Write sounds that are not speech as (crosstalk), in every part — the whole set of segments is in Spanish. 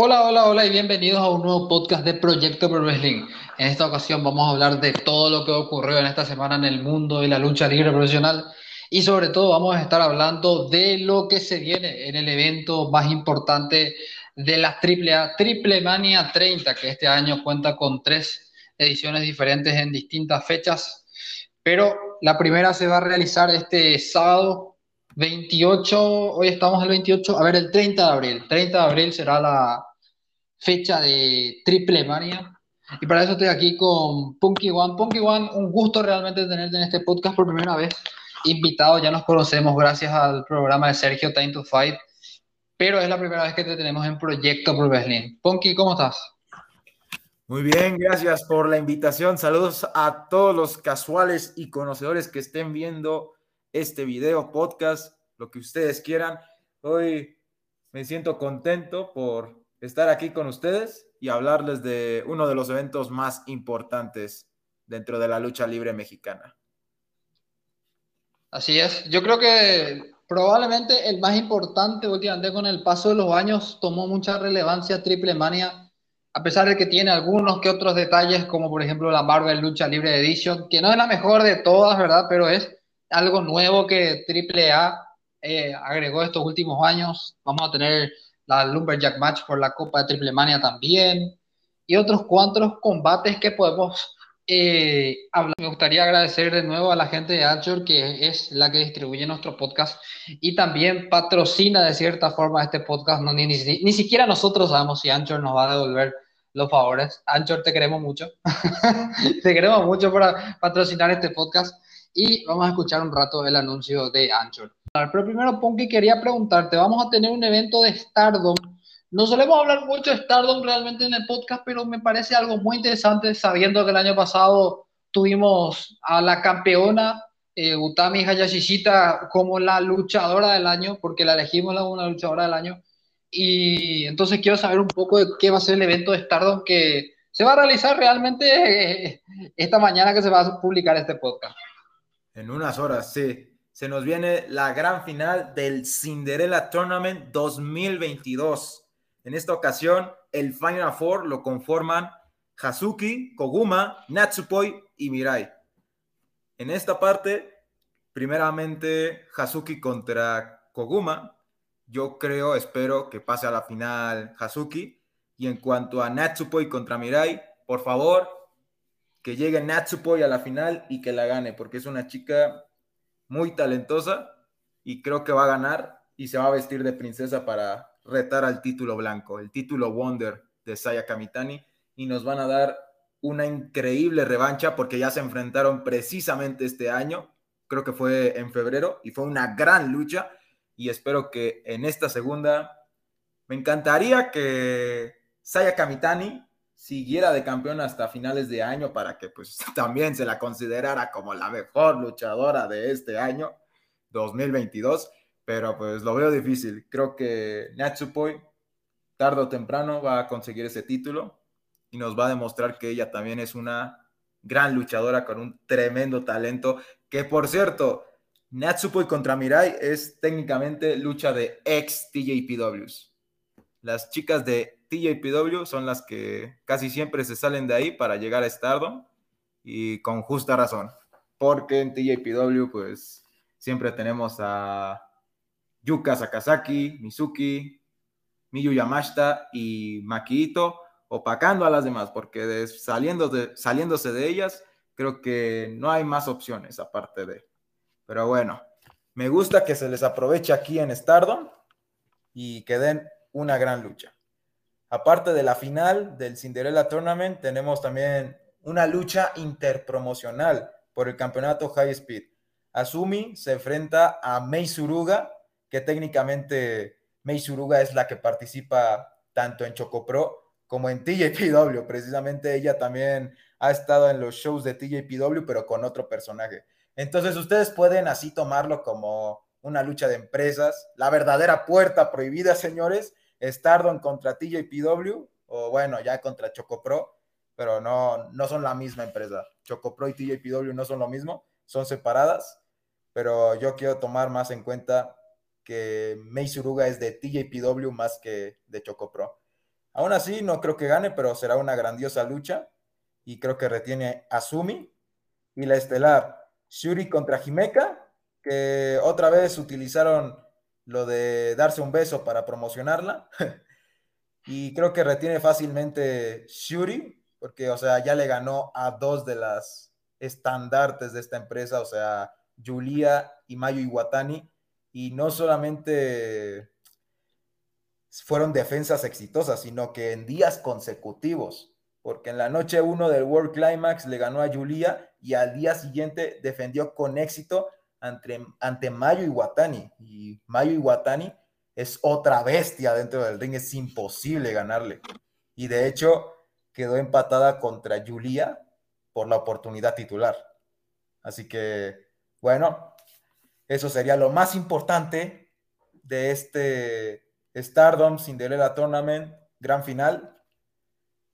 Hola, hola, hola y bienvenidos a un nuevo podcast de Proyecto Pro Wrestling. En esta ocasión vamos a hablar de todo lo que ocurrió en esta semana en el mundo de la lucha libre profesional y sobre todo vamos a estar hablando de lo que se viene en el evento más importante de la AAA, Triple Mania 30, que este año cuenta con tres ediciones diferentes en distintas fechas, pero la primera se va a realizar este sábado 28, hoy estamos el 28, a ver, el 30 de abril. 30 de abril será la, fecha de Triple Mania. Y para eso estoy aquí con Punky One. Punky One, un gusto realmente tenerte en este podcast por primera vez. Invitado, ya nos conocemos gracias al programa de Sergio Time to Fight, pero es la primera vez que te tenemos en Proyecto Pro Wrestling. Punky, ¿cómo estás? Muy bien, gracias por la invitación. Saludos a todos los casuales y conocedores que estén viendo este video, podcast, lo que ustedes quieran. Hoy me siento contento por estar aquí con ustedes y hablarles de uno de los eventos más importantes dentro de la lucha libre mexicana. Así es, yo creo que probablemente el más importante últimamente con el paso de los años tomó mucha relevancia Triple Mania, a pesar de que tiene algunos que otros detalles, como por ejemplo la Marvel Lucha Libre Edition, que no es la mejor de todas, ¿verdad? Pero es algo nuevo que Triple A eh, agregó estos últimos años. Vamos a tener la Lumberjack Match por la Copa de Triple Mania también, y otros cuantos combates que podemos eh, hablar. Me gustaría agradecer de nuevo a la gente de Anchor, que es la que distribuye nuestro podcast y también patrocina de cierta forma este podcast. No, ni, ni, ni siquiera nosotros sabemos si Anchor nos va a devolver los favores. Anchor, te queremos mucho. (laughs) te queremos mucho para patrocinar este podcast. Y vamos a escuchar un rato el anuncio de Anchor. Pero primero, Ponky, quería preguntarte, vamos a tener un evento de Stardom. No solemos hablar mucho de Stardom realmente en el podcast, pero me parece algo muy interesante sabiendo que el año pasado tuvimos a la campeona eh, Utami Hayashishita como la luchadora del año, porque la elegimos como una luchadora del año. Y entonces quiero saber un poco de qué va a ser el evento de Stardom que se va a realizar realmente eh, esta mañana que se va a publicar este podcast. En unas horas, sí se nos viene la gran final del Cinderella Tournament 2022. En esta ocasión, el Final Four lo conforman Hazuki, Koguma, Natsupoi y Mirai. En esta parte, primeramente Hazuki contra Koguma. Yo creo, espero que pase a la final Hazuki. Y en cuanto a Natsupoi contra Mirai, por favor, que llegue Natsupoi a la final y que la gane, porque es una chica muy talentosa y creo que va a ganar y se va a vestir de princesa para retar al título blanco, el título Wonder de Saya Kamitani. Y nos van a dar una increíble revancha porque ya se enfrentaron precisamente este año, creo que fue en febrero y fue una gran lucha. Y espero que en esta segunda me encantaría que Saya Kamitani siguiera de campeón hasta finales de año para que pues (laughs) también se la considerara como la mejor luchadora de este año 2022, pero pues lo veo difícil. Creo que Natsupoi tarde o temprano va a conseguir ese título y nos va a demostrar que ella también es una gran luchadora con un tremendo talento, que por cierto, Natsupoi contra Mirai es técnicamente lucha de ex TJPWs. Las chicas de TJPW son las que casi siempre se salen de ahí para llegar a Stardom y con justa razón, porque en TJPW pues siempre tenemos a Yuka Sakazaki, Mizuki, Miyu Yamashita y Makito opacando a las demás, porque saliendo de, saliéndose de ellas, creo que no hay más opciones aparte de. Pero bueno, me gusta que se les aproveche aquí en Stardom y que den una gran lucha. Aparte de la final del Cinderella Tournament, tenemos también una lucha interpromocional por el campeonato High Speed. Asumi se enfrenta a Mei Suruga, que técnicamente Mei Suruga es la que participa tanto en Chocopro como en TJPW. Precisamente ella también ha estado en los shows de TJPW, pero con otro personaje. Entonces ustedes pueden así tomarlo como una lucha de empresas, la verdadera puerta prohibida, señores, Stardom contra TJPW, o bueno, ya contra Chocopro, pero no, no son la misma empresa. Chocopro y TJPW no son lo mismo, son separadas, pero yo quiero tomar más en cuenta que Mei Suruga es de TJPW más que de Chocopro. Aún así, no creo que gane, pero será una grandiosa lucha. Y creo que retiene a Sumi. Y la estelar, Shuri contra Himeka, que otra vez utilizaron lo de darse un beso para promocionarla. (laughs) y creo que retiene fácilmente Shuri, porque, o sea, ya le ganó a dos de las estandartes de esta empresa, o sea, Julia y Mayu Iwatani. Y no solamente fueron defensas exitosas, sino que en días consecutivos, porque en la noche 1 del World Climax le ganó a Julia y al día siguiente defendió con éxito ante, ante Mayu Iwatani. Y Mayu Iwatani es otra bestia dentro del ring, es imposible ganarle. Y de hecho quedó empatada contra Julia por la oportunidad titular. Así que, bueno, eso sería lo más importante de este Stardom Cinderella Tournament, gran final.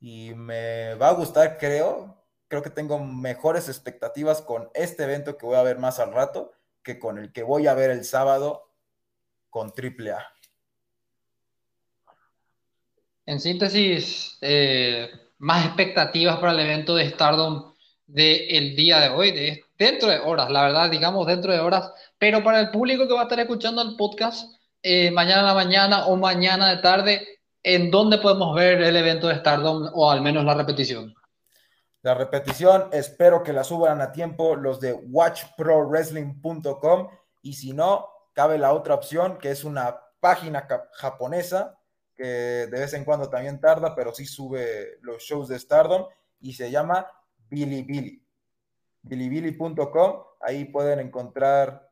Y me va a gustar, creo, creo que tengo mejores expectativas con este evento que voy a ver más al rato que con el que voy a ver el sábado con AAA. En síntesis, eh, más expectativas para el evento de Stardom del día de hoy, de, dentro de horas, la verdad, digamos dentro de horas, pero para el público que va a estar escuchando el podcast eh, mañana a la mañana o mañana de tarde, ¿en dónde podemos ver el evento de Stardom o al menos la repetición? La repetición, espero que la suban a tiempo los de watchprowrestling.com y si no, cabe la otra opción que es una página japonesa que de vez en cuando también tarda, pero sí sube los shows de Stardom y se llama Bilibili. Bilibili.com, ahí pueden encontrar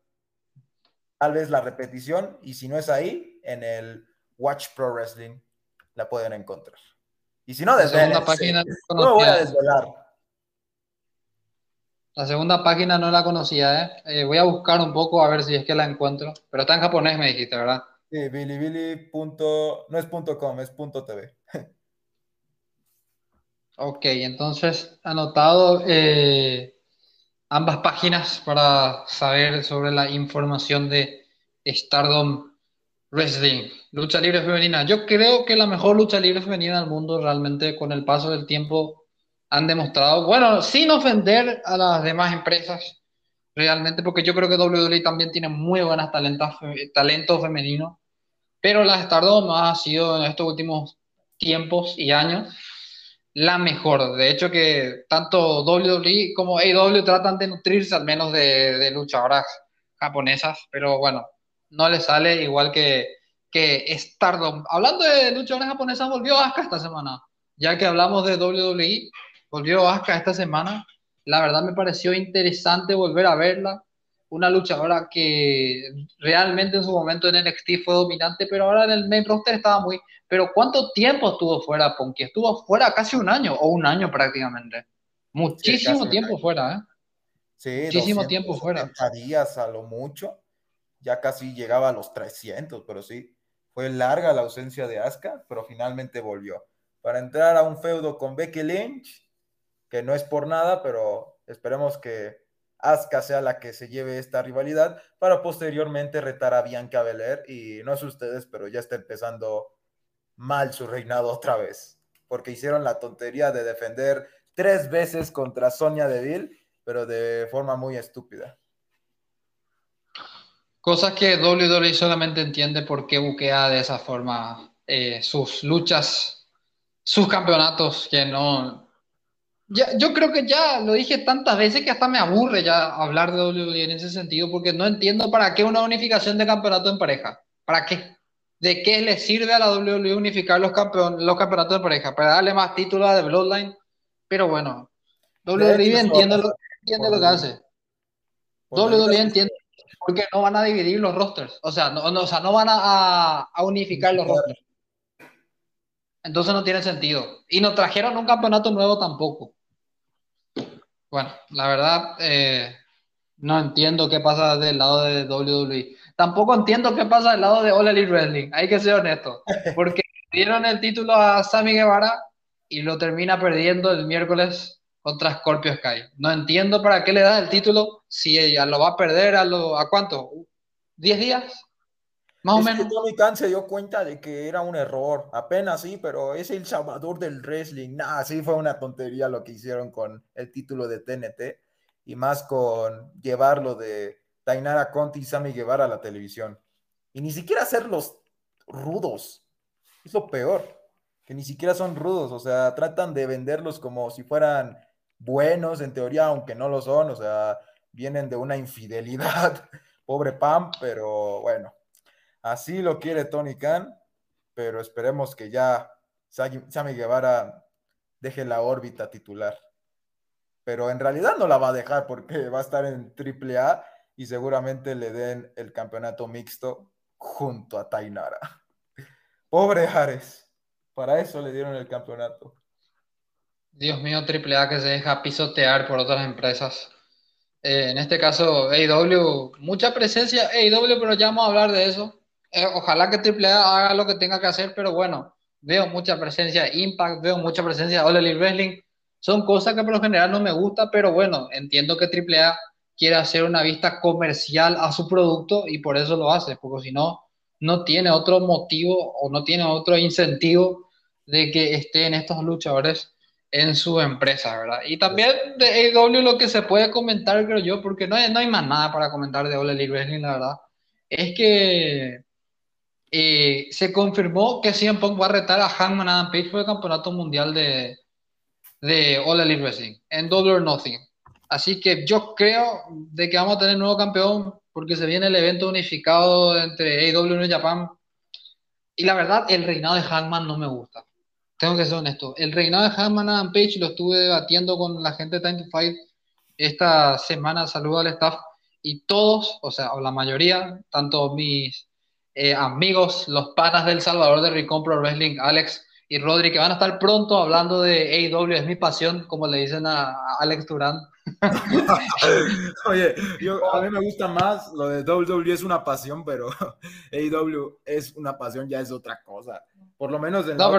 tal vez la repetición y si no es ahí, en el Watch Pro Wrestling la pueden encontrar. Y si no, desde la página no voy a desvelar. La segunda página no la conocía, ¿eh? ¿eh? Voy a buscar un poco a ver si es que la encuentro. Pero está en japonés, me dijiste, ¿verdad? Sí, bilibili. No es .com, es .tv. (laughs) ok, entonces anotado eh, ambas páginas para saber sobre la información de Stardom Wrestling, lucha libre femenina. Yo creo que la mejor lucha libre femenina del mundo realmente con el paso del tiempo han demostrado, bueno, sin ofender a las demás empresas, realmente, porque yo creo que WWE también tiene muy buenas talentos, talentos femeninos, pero la Stardom ha sido en estos últimos tiempos y años la mejor. De hecho, que tanto WWE como AEW tratan de nutrirse al menos de, de luchadoras japonesas, pero bueno, no le sale igual que, que Stardom. Hablando de luchadoras japonesas, volvió Asuka esta semana. Ya que hablamos de WWE, volvió Asuka esta semana. La verdad me pareció interesante volver a verla. Una luchadora que realmente en su momento en NXT fue dominante, pero ahora en el main roster estaba muy. Pero ¿cuánto tiempo estuvo fuera Ponky? Estuvo fuera casi un año, o un año prácticamente. Muchísimo tiempo fuera, ¿eh? Sí, muchísimo tiempo fuera. días a lo mucho. Ya casi llegaba a los 300, pero sí. Fue larga la ausencia de Asuka, pero finalmente volvió. Para entrar a un feudo con Becky Lynch, que no es por nada, pero esperemos que Asuka sea la que se lleve esta rivalidad para posteriormente retar a Bianca Belair y no sé ustedes, pero ya está empezando mal su reinado otra vez, porque hicieron la tontería de defender tres veces contra Sonia Deville, pero de forma muy estúpida. Cosas que WWE solamente entiende por qué buquea de esa forma eh, sus luchas, sus campeonatos, que no, yo creo que ya lo dije tantas veces que hasta me aburre ya hablar de WWE en ese sentido, porque no entiendo para qué una unificación de campeonato en pareja. ¿Para qué? ¿De qué le sirve a la WWE unificar los, los campeonatos de pareja? Para darle más títulos a The Bloodline. Pero bueno, WWE entiende, lo, entiende lo que hace. WWE entiende porque no van a dividir los rosters. O sea, no, o sea, no van a, a unificar los rosters. Entonces no tiene sentido. Y nos trajeron un campeonato nuevo tampoco. Bueno, la verdad, eh, no entiendo qué pasa del lado de WWE. Tampoco entiendo qué pasa del lado de All Elite Wrestling. Hay que ser honesto. (laughs) Porque dieron el título a Sammy Guevara y lo termina perdiendo el miércoles contra Scorpio Sky. No entiendo para qué le da el título si ella lo va a perder a, lo, ¿a cuánto? ¿10 días? Más o menos. Tony Khan se dio cuenta de que era un error, apenas sí, pero es el salvador del wrestling. Nah, sí fue una tontería lo que hicieron con el título de TNT y más con llevarlo de Tainara Conti y Sammy Guevara a la televisión. Y ni siquiera hacerlos rudos. Es lo peor, que ni siquiera son rudos, o sea, tratan de venderlos como si fueran buenos en teoría, aunque no lo son, o sea, vienen de una infidelidad. (laughs) Pobre Pam, pero bueno, así lo quiere Tony Khan, pero esperemos que ya Sammy Guevara deje la órbita titular. Pero en realidad no la va a dejar porque (laughs) va a estar en AAA y seguramente le den el campeonato mixto junto a Tainara. (laughs) Pobre Ares, para eso le dieron el campeonato. Dios mío, AAA que se deja pisotear por otras empresas. Eh, en este caso, AEW, mucha presencia AEW, pero ya vamos a hablar de eso. Eh, ojalá que AAA haga lo que tenga que hacer, pero bueno, veo mucha presencia Impact, veo mucha presencia de All Elite Wrestling. Son cosas que por lo general no me gusta, pero bueno, entiendo que AAA quiere hacer una vista comercial a su producto y por eso lo hace, porque si no, no tiene otro motivo o no tiene otro incentivo de que estén estos luchadores en su empresa, ¿verdad? Y también de AEW lo que se puede comentar, creo yo, porque no hay, no hay más nada para comentar de All Elite Wrestling, la verdad, es que eh, se confirmó que CM Punk va a retar a Hangman Adam Page por el campeonato mundial de, de All Elite Wrestling, en Double or Nothing. Así que yo creo de que vamos a tener nuevo campeón porque se viene el evento unificado entre AEW y Japan. Y la verdad, el reinado de Hangman no me gusta. Tengo que ser honesto. El reinado de Hangman Adam Page lo estuve debatiendo con la gente de Time to Fight esta semana. Saludo al staff. Y todos, o sea, o la mayoría, tanto mis eh, amigos, los panas del Salvador de Recon Pro Wrestling, Alex y Rodri, que van a estar pronto hablando de AEW, es mi pasión, como le dicen a, Alex Durán. (laughs) Oye, yo, a mí me gusta más lo de WWE es una pasión, pero (laughs) AEW es una pasión, ya es otra cosa. Por lo menos en no,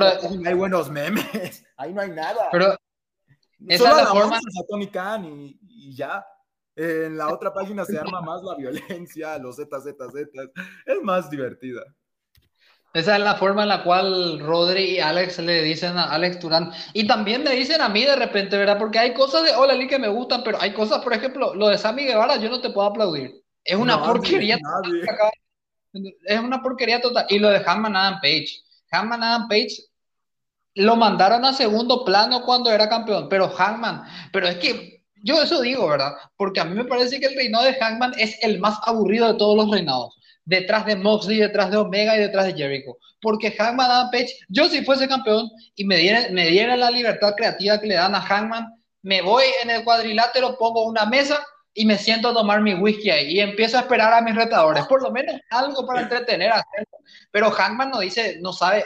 hay buenos memes, (laughs) ahí no hay nada. Pero esa es la forma. A Tony Khan y, y ya. En la otra página se arma (laughs) más la violencia, los ZZZ. Es más divertida. Esa es la forma en la cual Rodri y Alex le dicen a Alex Turán. Y también me dicen a mí de repente, ¿verdad? Porque hay cosas de Hola Lee que me gustan, pero hay cosas, por ejemplo, lo de Sammy Guevara, yo no te puedo aplaudir. Es una porquería. Total. Es una porquería total. Y lo de Hammond Adam Page. Hammond Adam Page lo mandaron a segundo plano cuando era campeón, pero Hangman, pero es que yo eso digo, ¿verdad? Porque a mí me parece que el reinado de Hangman es el más aburrido de todos los reinados. Detrás de Moxley, detrás de Omega y detrás de Jericho. Porque Hangman Adam Page, yo si fuese campeón y me diera, me diera la libertad creativa que le dan a Hangman, me voy en el cuadrilátero, pongo una mesa y me siento a tomar mi whisky ahí y empiezo a esperar a mis retadores. Por lo menos algo para entretener a Pero Hangman no dice, no sabe,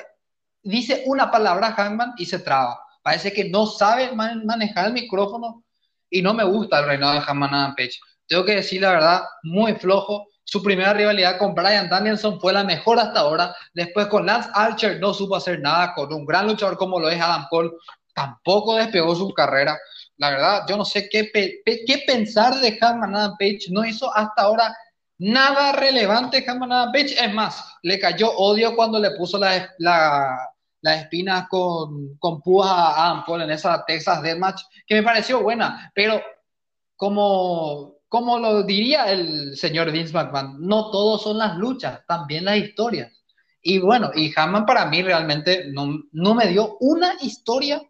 dice una palabra Hangman y se traba. Parece que no sabe manejar el micrófono y no me gusta el reinado de Hammond Page. Tengo que decir la verdad, muy flojo. Su primera rivalidad con Brian Danielson fue la mejor hasta ahora. Después con Lance Archer no supo hacer nada. Con un gran luchador como lo es Adam Cole, tampoco despegó su carrera. La verdad, yo no sé qué, qué pensar de Hammond Page. No hizo hasta ahora nada relevante Hammond Page. Es más, le cayó odio cuando le puso la las espinas con, con púas a Adam Cole en esa Texas Deathmatch, que me pareció buena, pero como, como lo diría el señor Vince McMahon, no todos son las luchas, también las historias. Y bueno, y Hammond para mí realmente no, no me dio una historia,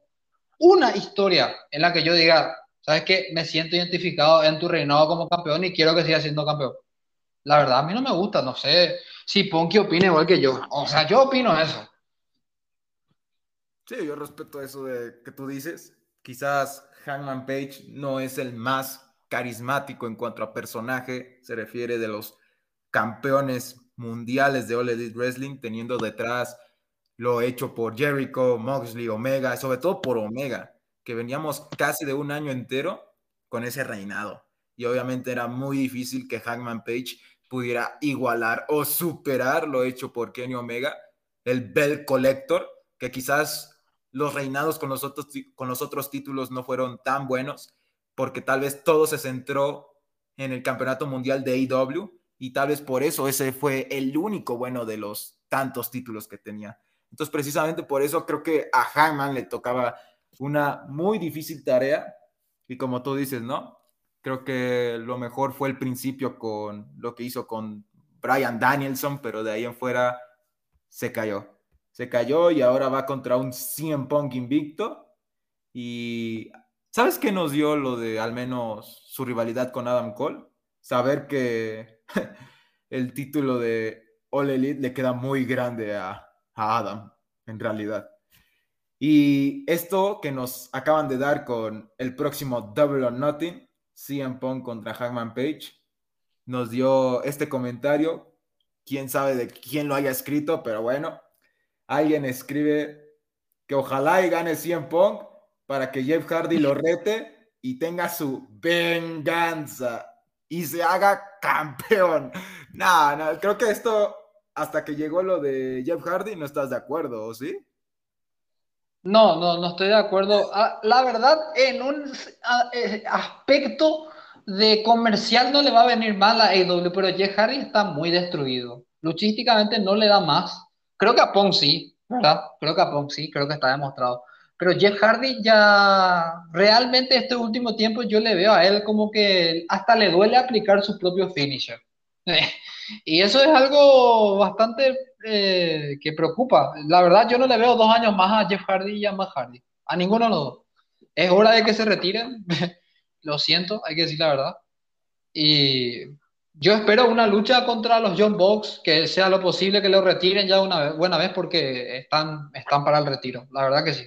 una historia en la que yo diga, ¿sabes qué? Me siento identificado en tu reinado como campeón y quiero que siga siendo campeón. La verdad, a mí no me gusta, no sé si Ponky opina igual que yo. O sea, yo opino eso. Sí, yo respeto eso de que tú dices. Quizás Hangman Page no es el más carismático en cuanto a personaje, se refiere de los campeones mundiales de All Elite Wrestling, teniendo detrás lo hecho por Jericho, Moxley, Omega, sobre todo por Omega, que veníamos casi de un año entero con ese reinado. Y obviamente era muy difícil que Hangman Page pudiera igualar o superar lo hecho por Kenny Omega, el Bell Collector, que quizás los reinados con los, otros, con los títulos no fueron tan buenos, porque tal vez todo se centró en el campeonato mundial de AEW y tal vez por eso ese fue el único bueno de los tantos títulos que tenía. Entonces, precisamente por eso creo que a Hangman le tocaba una muy difícil tarea y como tú dices, ¿no? Creo que lo mejor fue el principio con lo que hizo con Brian Danielson, pero de ahí en fuera se cayó. Se cayó y ahora va contra un CM Punk invicto. Y ¿sabes qué nos dio lo de al menos su rivalidad con Adam Cole? Saber que (laughs) el título de All Elite le queda muy grande a, a Adam, en realidad. Y esto que nos acaban de dar con el próximo Double or Nothing, CM Punk contra Hangman Page, nos dio este comentario. Quién sabe de quién lo haya escrito, pero bueno, alguien escribe que ojalá y gane CM Punk para que Jeff Hardy lo (laughs) rete y tenga su venganza y se haga campeón. (laughs) No, no, creo que esto, hasta que llegó lo de Jeff Hardy, no estás de acuerdo, ¿o sí? No, no, no estoy de acuerdo. Ah, la verdad, en un ah, eh, aspecto de comercial no le va a venir mal a AEW, pero Jeff Hardy está muy destruido. Luchísticamente no le da más. Creo que a Pong sí, ¿verdad? Creo que a Pong sí, creo que está demostrado. Pero Jeff Hardy ya realmente este último tiempo yo le veo a él como que hasta le duele aplicar su propio finisher. (laughs) y eso es algo bastante eh, que preocupa. La verdad, yo no le veo dos años más a Jeff Hardy y a Matt Hardy. A ninguno de los dos. Es hora de que se retiren. (laughs) Lo siento, hay que decir la verdad. Y yo espero una lucha contra los John Box, que sea lo posible que lo retiren ya una vez, buena vez porque están, están para el retiro. La verdad que sí.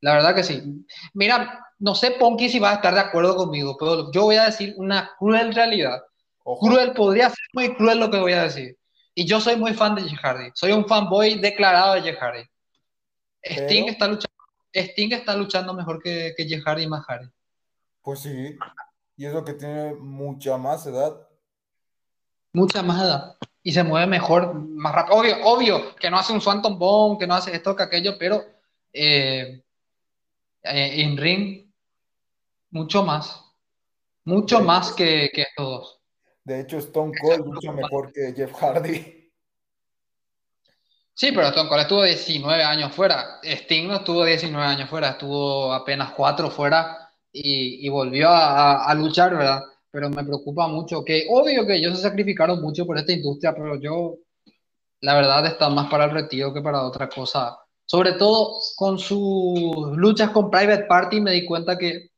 La verdad que sí. Mira, no sé Ponky si va a estar de acuerdo conmigo, pero yo voy a decir una cruel realidad. Cruel, podría ser muy cruel lo que voy a decir. Y yo soy muy fan de Jeff Hardy. Soy un fanboy declarado de Jeff Hardy. Sting, está luchando, Sting está luchando mejor que, que Jeff Hardy y más Hardy. Pues sí. Y es lo que tiene mucha más edad. Mucha más edad. Y se mueve mejor, más rápido. Obvio, obvio, que no hace un Swanton Bomb, que no hace esto, que aquello, pero eh, eh, en ring, mucho más. Mucho más que, que estos dos. De hecho, Stone Cold mucho mejor que Jeff Hardy. Sí, pero Stone Cold estuvo 19 años fuera. Sting no estuvo 19 años fuera, estuvo apenas 4 fuera y, volvió a, luchar, ¿verdad? Pero me preocupa mucho que, obvio que ellos se sacrificaron mucho por esta industria, pero yo, la verdad, está más para el retiro que para otra cosa. Sobre todo con sus luchas con Private Party, me di cuenta que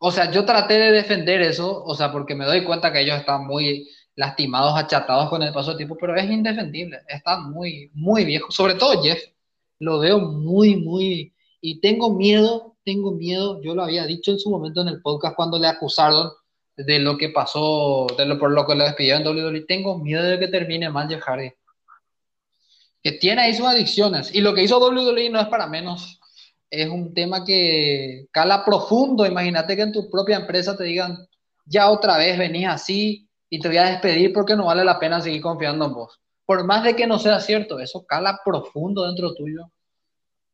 o sea, yo traté de defender eso, o sea, porque me doy cuenta que ellos están muy lastimados, achatados con el paso del tiempo, pero es indefendible, están muy, muy viejos, sobre todo Jeff, lo veo muy, muy, y tengo miedo, tengo miedo, yo lo había dicho en su momento en el podcast cuando le acusaron de lo que pasó, de lo por lo que lo despidieron en WWE, tengo miedo de que termine mal Jeff Hardy. Que tiene ahí sus adicciones, y lo que hizo WWE no es para menos, es un tema que cala profundo. Imagínate que en tu propia empresa te digan, ya otra vez venís así y te voy a despedir porque no vale la pena seguir confiando en vos. Por más de que no sea cierto, eso cala profundo dentro tuyo.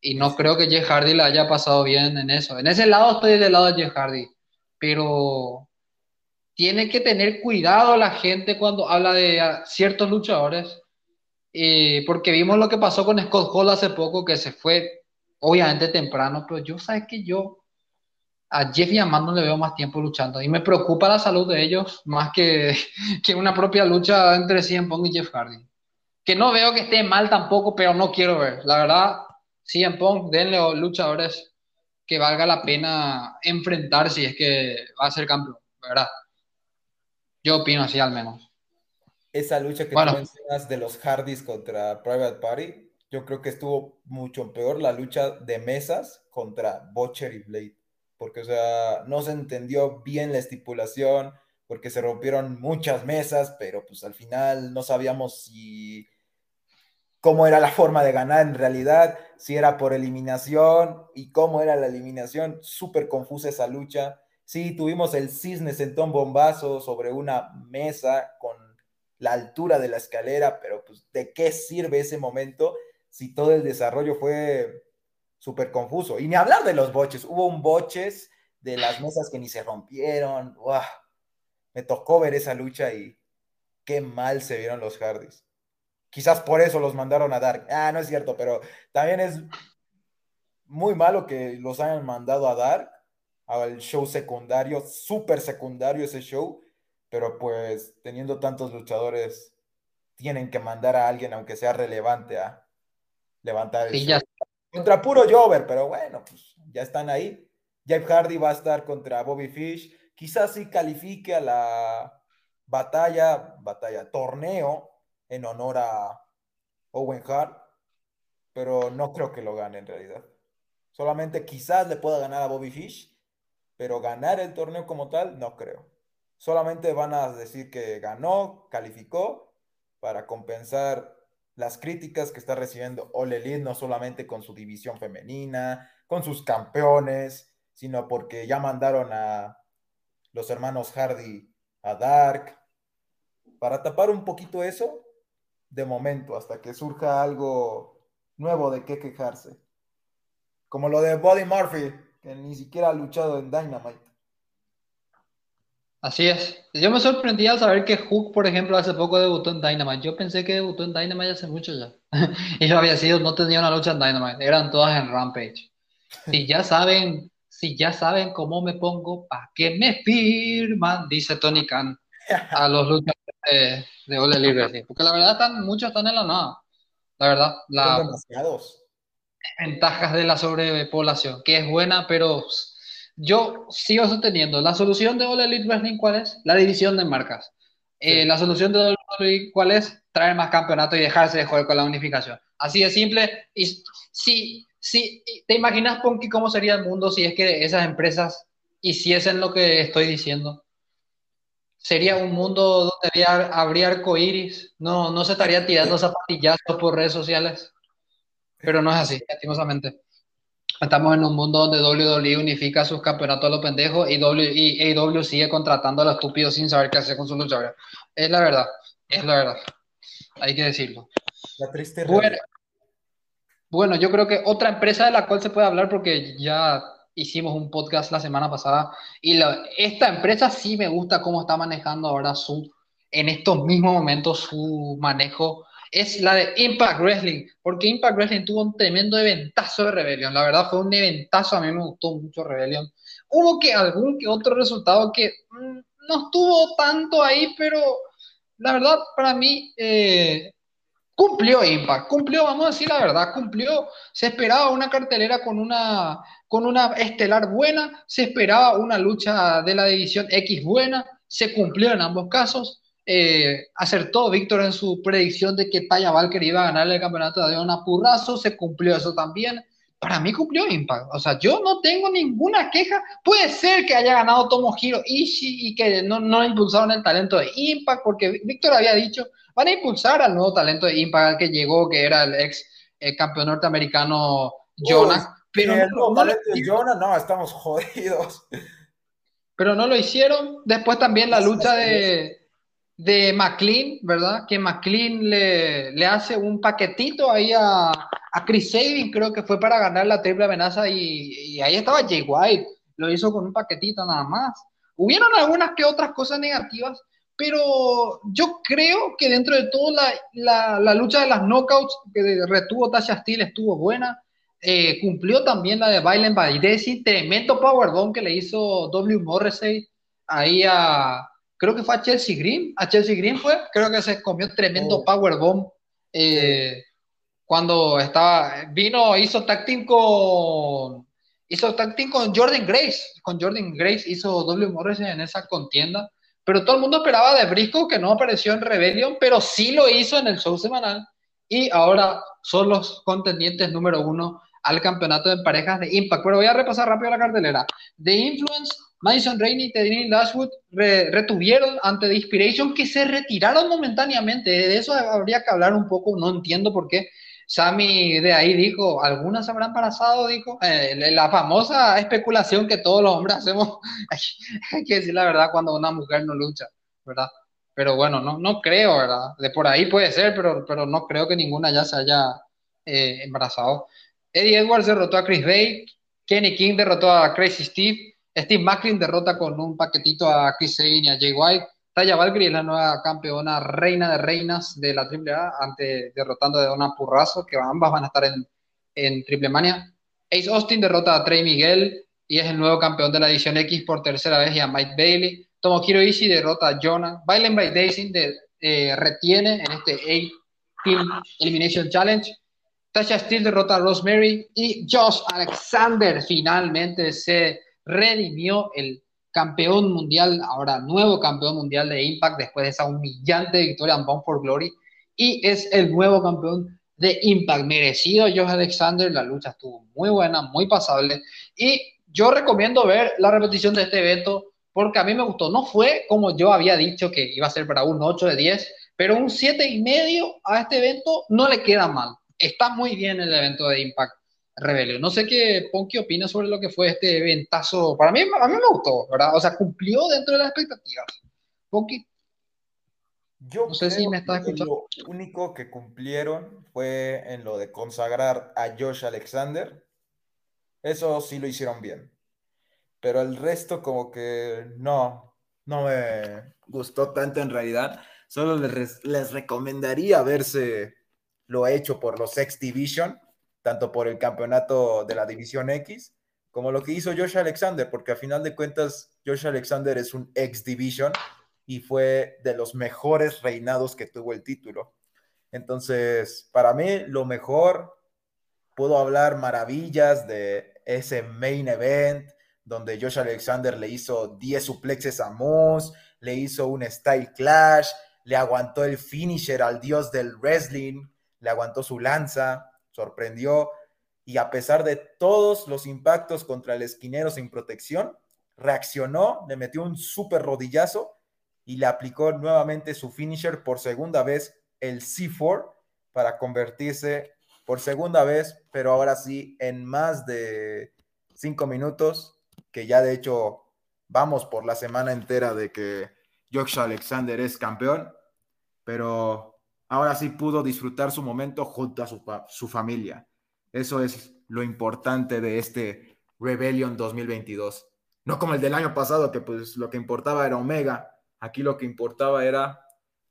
Y no creo que Jeff Hardy le haya pasado bien en eso. En ese lado estoy del lado de Jeff Hardy. Pero tiene que tener cuidado la gente cuando habla de ciertos luchadores. Eh, porque vimos lo que pasó con Scott Hall hace poco, que se fue obviamente temprano, pero yo sabes que yo a Jeff y a no le veo más tiempo luchando y me preocupa la salud de ellos más que, (laughs) que una propia lucha entre CM Punk y Jeff Hardy. Que no veo que esté mal tampoco, pero no quiero ver. La verdad, CM Punk, denle luchadores que valga la pena enfrentar si es que va a ser campeón, ¿verdad? Yo opino así al menos. Esa lucha que tú mencionas de los Hardys contra Private Party, yo creo que estuvo mucho peor la lucha de mesas contra Butcher y Blade, porque, o sea, no se entendió bien la estipulación, porque se rompieron muchas mesas, pero pues al final no sabíamos si cómo era la forma de ganar en realidad, si era por eliminación y cómo era la eliminación, súper confusa esa lucha. Sí, tuvimos el cisne sentón bombazo sobre una mesa con la altura de la escalera, pero pues ¿de qué sirve ese momento si todo el desarrollo fue súper confuso. Y ni hablar de los boches, hubo un boches de las mesas que ni se rompieron. Me tocó ver esa lucha y qué mal se vieron los Hardys. Quizás por eso los mandaron a Dark. Ah, no es cierto, pero también es muy malo que los hayan mandado a Dark, al show secundario, súper secundario ese show, pero pues teniendo tantos luchadores, tienen que mandar a alguien, aunque sea relevante, a levantar el show. Contra puro Jover, pero bueno, pues ya están ahí. Jeff Hardy va a estar contra Bobby Fish. Quizás sí califique a la batalla, batalla, torneo en honor a Owen Hart, pero no creo que lo gane en realidad. Solamente quizás le pueda ganar a Bobby Fish, pero ganar el torneo como tal, no creo. Solamente van a decir que ganó, calificó, para compensar las críticas que está recibiendo All Elite, no solamente con su división femenina, con sus campeones, sino porque ya mandaron a los hermanos Hardy a Dark, para tapar un poquito eso, de momento, hasta que surja algo nuevo de qué quejarse. Como lo de Body Murphy, que ni siquiera ha luchado en Dynamite. Así es. Yo me sorprendí al saber que Hook, por ejemplo, hace poco debutó en Dynamite. Yo pensé que debutó en Dynamite hace mucho ya. (laughs) y yo había sido, no tenía una lucha en Dynamite, eran todas en Rampage. Si ya saben, si ya saben cómo me pongo, ¿para qué me firman? Dice Tony Khan a los luchadores de, de Ole Libre. Porque la verdad, están, muchos están en la nada. La verdad, la, demasiados. Ventajas de la sobrepoblación, que es buena, pero yo sigo sosteniendo, la solución de All Elite Wrestling, ¿cuál es? La división de marcas. Eh, la solución de All Elite, ¿cuál es? Traer más campeonatos y dejarse de jugar con la unificación. Así de simple. Y si, si te imaginas, Ponky, cómo sería el mundo si es que esas empresas hiciesen lo que estoy diciendo. Sería un mundo donde habría, habría arcoíris, no, no se estaría tirando zapatillazos por redes sociales. Pero no es así, lastimosamente. Estamos en un mundo donde WWE unifica sus campeonatos a los pendejos y, w, y AEW sigue contratando a los estúpidos sin saber qué hacer con su luchadores. Es la verdad, es la verdad. Hay que decirlo. La triste bueno, bueno, yo creo que otra empresa de la cual se puede hablar porque ya hicimos un podcast la semana pasada y la, esta empresa sí me gusta cómo está manejando ahora su, en estos mismos momentos su manejo es la de Impact Wrestling, porque Impact Wrestling tuvo un tremendo eventazo de Rebellion. La verdad fue un eventazo, a mí me gustó mucho Rebellion. Hubo que algún que otro resultado que mm, no estuvo tanto ahí, pero la verdad para mí eh, cumplió Impact, cumplió, vamos a decir la verdad, cumplió. Se esperaba una cartelera con una, con una estelar buena, se esperaba una lucha de la división X buena, se cumplió en ambos casos eh, acertó Víctor en su predicción de que Taya Valker iba a ganar el campeonato de una Purrazo, se cumplió eso también. Para mí cumplió Impact. O sea, yo no tengo ninguna queja. Puede ser que haya ganado Tomohiro Ishii y que no, no impulsaron el talento de Impact, porque Víctor había dicho, van a impulsar al nuevo talento de Impact que llegó, que era el ex eh, campeón norteamericano Jonas. pero no, no, Jonas, no, estamos jodidos. Pero no lo hicieron. Después también la lucha de de McLean, ¿verdad? Que McLean le, le hace un paquetito ahí a, a, Chris Sabin, creo que fue para ganar la triple amenaza y, y, ahí estaba Jay White, lo hizo con un paquetito nada más. Hubieron algunas que otras cosas negativas, pero yo creo que dentro de todo la, la, lucha de las knockouts que retuvo Tasha Steele estuvo buena. Eh, cumplió también la de Bailen Baidesi, tremendo powerbomb que le hizo W. Morrissey ahí a, creo que fue a Chelsea Green, a Chelsea Green fue, creo que se comió tremendo oh. power bomb eh, cuando estaba, vino, hizo tag team con, hizo tag team con Jordan Grace, con Jordan Grace hizo W Morris en esa contienda, pero todo el mundo esperaba de Briscoe que no apareció en Rebellion, pero sí lo hizo en el show semanal y ahora son los contendientes número uno al campeonato de parejas de Impact. Pero voy a repasar rápido la cartelera. The Influence Madison Rainey y Teddy Dashwood retuvieron ante The Inspiration que se retiraron momentáneamente. De eso habría que hablar un poco. No entiendo por qué. Sammy de ahí dijo, algunas habrán embarazado, dijo. Eh, la famosa especulación que todos los hombres hacemos. (laughs) Hay que decir la verdad cuando una mujer no lucha, ¿verdad? Pero bueno, no, no creo, ¿verdad? De por ahí puede ser, pero, pero no creo que ninguna ya se haya eh, embarazado. Eddie Edwards derrotó a Chris Bay. Kenny King derrotó a Crazy Steve. Steve Macklin derrota con un paquetito a Chris Sabin y a Jay White. Taya Valkyrie es la nueva campeona reina de reinas de la AAA, ante, derrotando a Donna Purrazo, que ambas van a estar en, en Triple Mania. Ace Austin derrota a Trey Miguel y es el nuevo campeón de la edición X por tercera vez y a Mike Bailey. Tomohiro Ishii derrota a Jonah. Bailen by Daisy eh, retiene en este 8-Team Elimination Challenge. Tasha Steele derrota a Rosemary y Josh Alexander finalmente se redimió el campeón mundial, ahora nuevo campeón mundial de Impact después de esa humillante victoria en Bound for Glory y es el nuevo campeón de Impact. Merecido Josh Alexander, la lucha estuvo muy buena, muy pasable y yo recomiendo ver la repetición de este evento porque a mí me gustó, no fue como yo había dicho que iba a ser para un 8 de 10, pero un 7 y medio a este evento no le queda mal, está muy bien el evento de Impact Rebellion. No sé qué Ponky opina sobre lo que fue este ventazo. Para mí, a mí me gustó, ¿verdad? O sea, cumplió dentro de las expectativas. Ponky. Yo no sé si me escuchando. Lo único que cumplieron fue en lo de consagrar a Josh Alexander. Eso sí lo hicieron bien. Pero el resto como que no, no me gustó tanto en realidad. Solo les, les recomendaría verse lo hecho por los X Division tanto por el campeonato de la División X como lo que hizo Josh Alexander, porque a final de cuentas Josh Alexander es un X Division y fue de los mejores reinados que tuvo el título. Entonces, para mí lo mejor, puedo hablar maravillas de ese main event donde Josh Alexander le hizo 10 suplexes a Moose, le hizo un style clash, le aguantó el finisher al dios del wrestling, le aguantó su lanza, sorprendió. Y a pesar de todos los impactos contra el esquinero sin protección, reaccionó, le metió un súper rodillazo y le aplicó nuevamente su finisher por segunda vez, el C4, para convertirse por segunda vez, pero ahora sí en más de cinco minutos, que ya de hecho vamos por la semana entera de que Josh Alexander es campeón, pero ahora sí pudo disfrutar su momento junto a su, familia. Eso es lo importante de este Rebellion 2022. No como el del año pasado, que pues lo que importaba era Omega. Aquí lo que importaba era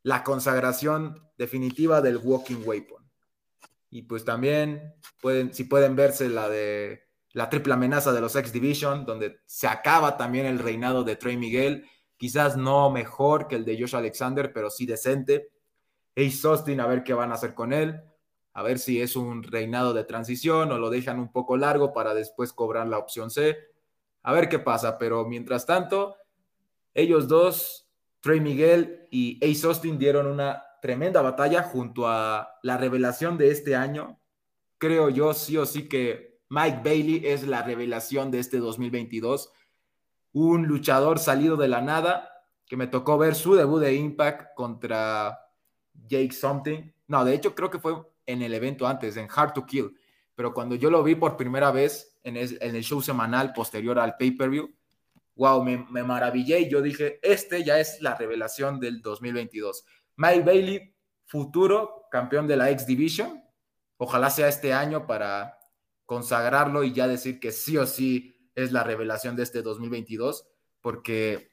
la consagración definitiva del Walking Weapon. Y pues también pueden, si pueden verse la de la triple amenaza de los X Division, donde se acaba también el reinado de Trey Miguel. Quizás no mejor que el de Josh Alexander, pero sí decente. Ace Austin a ver qué van a hacer con él, a ver si es un reinado de transición o lo dejan un poco largo para después cobrar la opción C. A ver qué pasa, pero mientras tanto, ellos dos, Trey Miguel y Ace Austin dieron una tremenda batalla junto a la revelación de este año. Creo yo sí o sí que Mike Bailey es la revelación de este 2022. Un luchador salido de la nada que me tocó ver su debut de Impact contra Jake Something. No, de hecho creo que fue en el evento antes, en Hard to Kill. Pero cuando yo lo vi por primera vez en el, show semanal posterior al pay-per-view, wow, me, me, maravillé y yo dije, este ya es la revelación del 2022. Mike Bailey, futuro campeón de la X Division. Ojalá sea este año para consagrarlo y ya decir que sí o sí es la revelación de este 2022, porque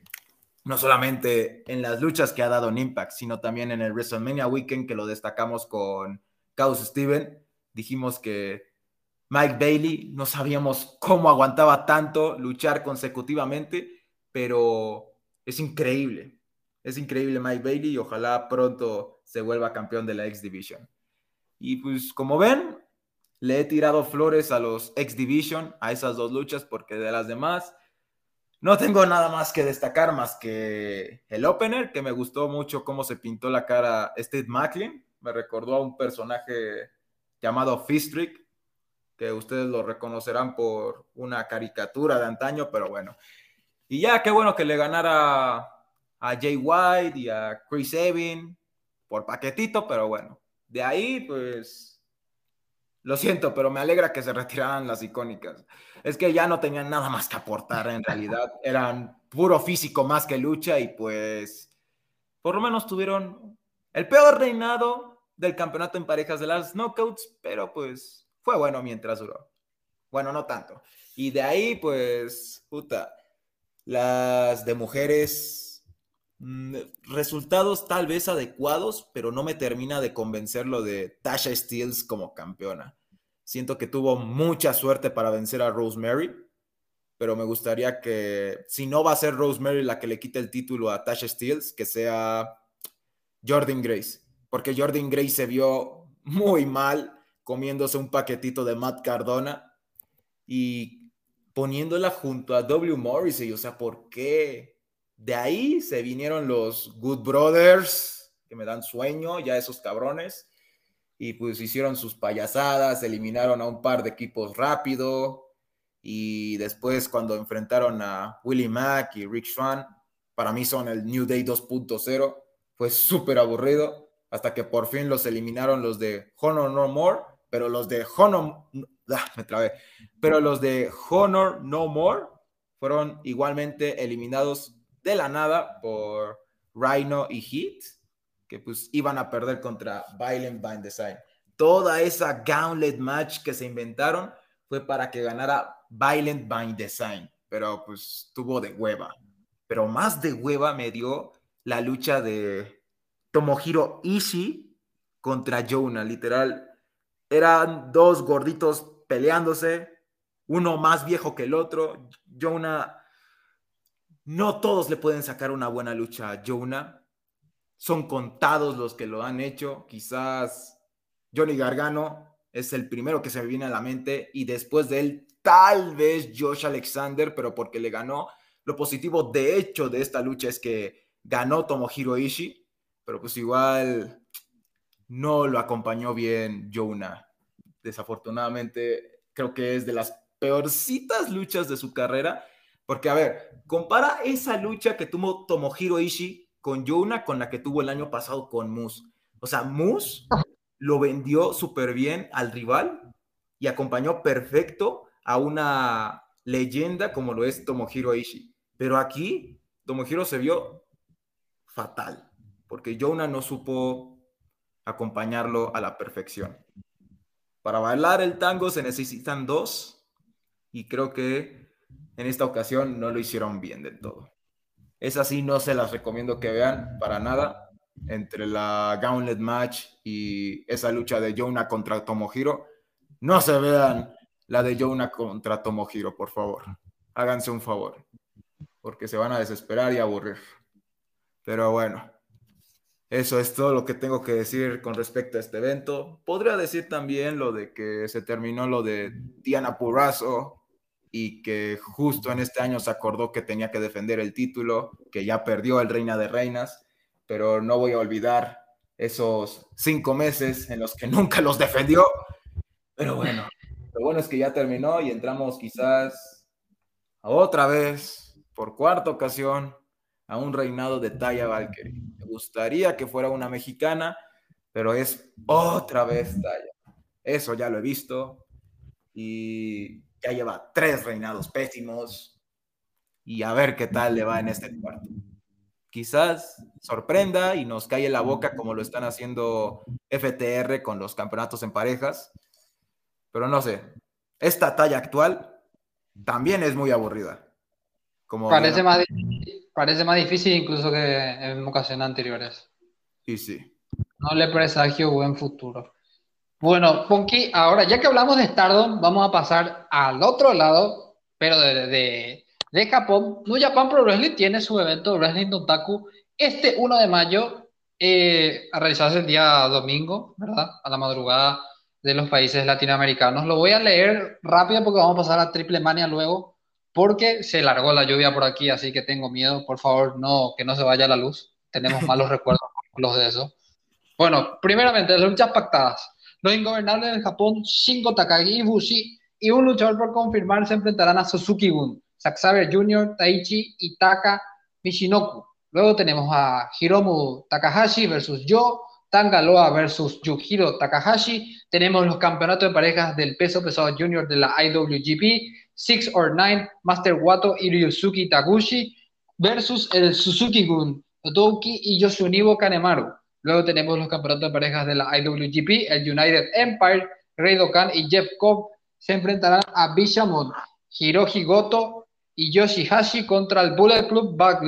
no solamente en las luchas que ha dado en Impact, sino también en el WrestleMania Weekend que lo destacamos con Chaos Steven. Dijimos que Mike Bailey no sabíamos cómo aguantaba tanto luchar consecutivamente, pero es increíble. Es increíble Mike Bailey y ojalá pronto se vuelva campeón de la X Division. Y pues como ven, le he tirado flores a los X Division, a esas dos luchas, porque de las demás no tengo nada más que destacar más que el opener, que me gustó mucho cómo se pintó la cara Steve Macklin. Me recordó a un personaje llamado Fistrick, que ustedes lo reconocerán por una caricatura de antaño, pero bueno. Y ya, qué bueno que le ganara a Jay White y a Chris Evans por paquetito, pero bueno. De ahí, pues, lo siento, pero me alegra que se retiraran las icónicas. Es que ya no tenían nada más que aportar en realidad. Eran puro físico más que lucha y pues por lo menos tuvieron el peor reinado del campeonato en parejas de las knockouts, pero pues fue bueno mientras duró. Bueno, no tanto. Y de ahí pues, puta, las de mujeres resultados tal vez adecuados, pero no me termina de convencer lo de Tasha Steels como campeona. Siento que tuvo mucha suerte para vencer a Rosemary, pero me gustaría que, si no va a ser Rosemary la que le quite el título a Tasha Steels, que sea Jordan Grace, porque Jordan Grace se vio muy mal comiéndose un paquetito de Matt Cardona y poniéndola junto a W. Morrissey. O sea, ¿por qué? De ahí se vinieron los Good Brothers, que me dan sueño, ya esos cabrones. Y pues hicieron sus payasadas, eliminaron a un par de equipos rápido. Y después cuando enfrentaron a Willie Mack y Rick Swan, para mí son el New Day 2.0. Fue súper aburrido hasta que por fin los eliminaron los de Honor No More pero los de Honor, ah, me trabé, pero los de Honor No More fueron igualmente eliminados de la nada por Rhino y Heat, que pues iban a perder contra Violent Bind Design. Toda esa gauntlet match que se inventaron fue para que ganara Violent Bind Design, pero pues tuvo de hueva. Pero más de hueva me dio la lucha de Tomohiro Ishii contra Jonah, literal eran dos gorditos peleándose, uno más viejo que el otro. Jonah, no todos le pueden sacar una buena lucha a Jonah. Son contados los que lo han hecho. Quizás Johnny Gargano es el primero que se me viene a la mente y después de él tal vez Josh Alexander, pero porque le ganó. Lo positivo de hecho de esta lucha es que ganó Tomohiro Ishii, pero pues igual no lo acompañó bien Jonah. Desafortunadamente, creo que es de las peorcitas luchas de su carrera. Porque, a ver, compara esa lucha que tuvo Tomohiro Ishii con Jonah con la que tuvo el año pasado con Moose. O sea, Moose lo vendió súper bien al rival y acompañó perfecto a una leyenda como lo es Tomohiro Ishii. Pero aquí, Tomohiro se vio fatal, porque Jonah no supo acompañarlo a la perfección. Para bailar el tango se necesitan dos y creo que en esta ocasión no lo hicieron bien del todo. Es así, no se las recomiendo que vean para nada. Entre la Gauntlet Match y esa lucha de Jonah contra Tomohiro, no se vean la de Jonah contra Tomohiro, por favor. Háganse un favor, porque se van a desesperar y aburrir. Pero bueno, eso es todo lo que tengo que decir con respecto a este evento. Podría decir también lo de que se terminó lo de Diana Purrazo y que justo en este año se acordó que tenía que defender el título, que ya perdió el Reina de Reinas, pero no voy a olvidar esos cinco meses en los que (laughs) nunca los defendió. Pero bueno, lo bueno es que ya terminó y entramos quizás otra vez, por cuarta ocasión, a un reinado de Taya Valkyrie. Me gustaría que fuera una mexicana, pero es otra vez Taya. Eso ya lo he visto y ya lleva tres reinados pésimos y a ver qué tal le va en este cuarto. Quizás sorprenda y nos cae la boca como lo están haciendo FTR con los campeonatos en parejas, pero no sé, esta talla actual también es muy aburrida. parece, más, Parece más difícil incluso que en ocasiones anteriores. Y sí. No le presagio buen futuro. Bueno, Ponky, ahora ya que hablamos de Stardom, vamos a pasar al otro lado, pero de, de, de Japón. New Japan Pro Wrestling tiene su evento Wrestling Dontaku este 1 de mayo, eh, a realizarse el día domingo, ¿verdad? A la madrugada de los países latinoamericanos. Lo voy a leer rápido porque vamos a pasar a Triple Mania luego porque se largó la lluvia por aquí, así que tengo miedo, por favor, no, que no se vaya la luz. Tenemos malos (laughs) recuerdos los de eso. Bueno, primeramente, las luchas pactadas. Los ingobernables del Japón, Shingo Takagi y Bushi, y un luchador por confirmar se enfrentarán a Suzuki-gun, Zack Saber Jr., Taichi y Taka Michinoku. Luego tenemos a Hiromu Takahashi versus Yo, Tangaloa versus Yujiro Takahashi. Tenemos los campeonatos de parejas del peso pesado junior de la IWGP, Six or Nine, Master Wato y Ryusuke Taguchi versus el Suzuki Gun, Otoki y Yoshunibo Kanemaru. Luego tenemos los campeonatos de parejas de la IWGP, el United Empire, Rey Dokan y Jeff Cobb se enfrentarán a Bishamon, Hiroji Goto y Yoshihashi contra el Bullet Club, Back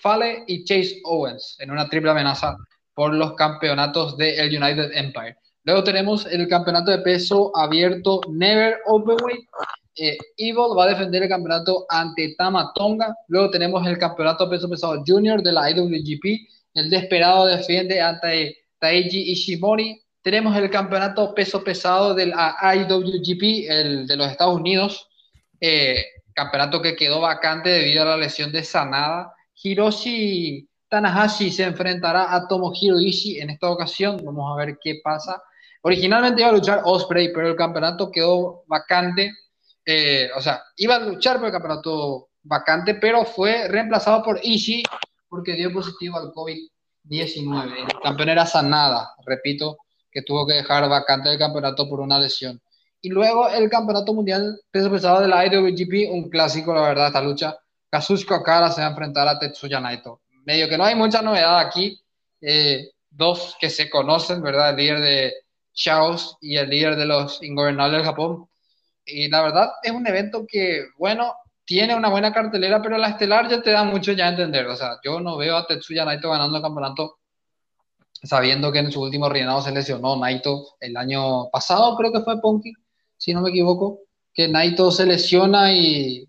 Fale y Chase Owens en una triple amenaza por los campeonatos del United Empire. Luego tenemos el campeonato de peso abierto Never Openweight. Eh, Evil va a defender el campeonato ante Tama Tonga. Luego tenemos el campeonato peso pesado junior de la IWGP. El Desperado defiende ante Taiji Ishimori. Tenemos el campeonato peso pesado del IWGP, el de los Estados Unidos. Eh, campeonato que quedó vacante debido a la lesión de Sanada. Hiroshi Tanahashi se enfrentará a Tomohiro Ishii en esta ocasión. Vamos a ver qué pasa. Originalmente iba a luchar Osprey, pero el campeonato quedó vacante. Eh, o sea, iba a luchar por el campeonato vacante, pero fue reemplazado por Ishii porque dio positivo al COVID-19. El campeón era Sanada, repito, que tuvo que dejar vacante el campeonato por una lesión. Y luego el campeonato mundial peso pesado de la IWGP, un clásico, la verdad, esta lucha. Kazuchika Okada se va a enfrentar a Tetsuya Naito. Medio que no hay mucha novedad aquí. Eh, dos que se conocen, ¿verdad? El líder de Chaos y el líder de los Ingobernables del Japón. Y la verdad es un evento que, bueno, tiene una buena cartelera, pero la estelar ya te da mucho ya a entender. O sea, yo no veo a Tetsuya Naito ganando el campeonato sabiendo que en su último reinado se lesionó Naito el año pasado, creo que fue Ponky, si no me equivoco, que Naito se lesiona y,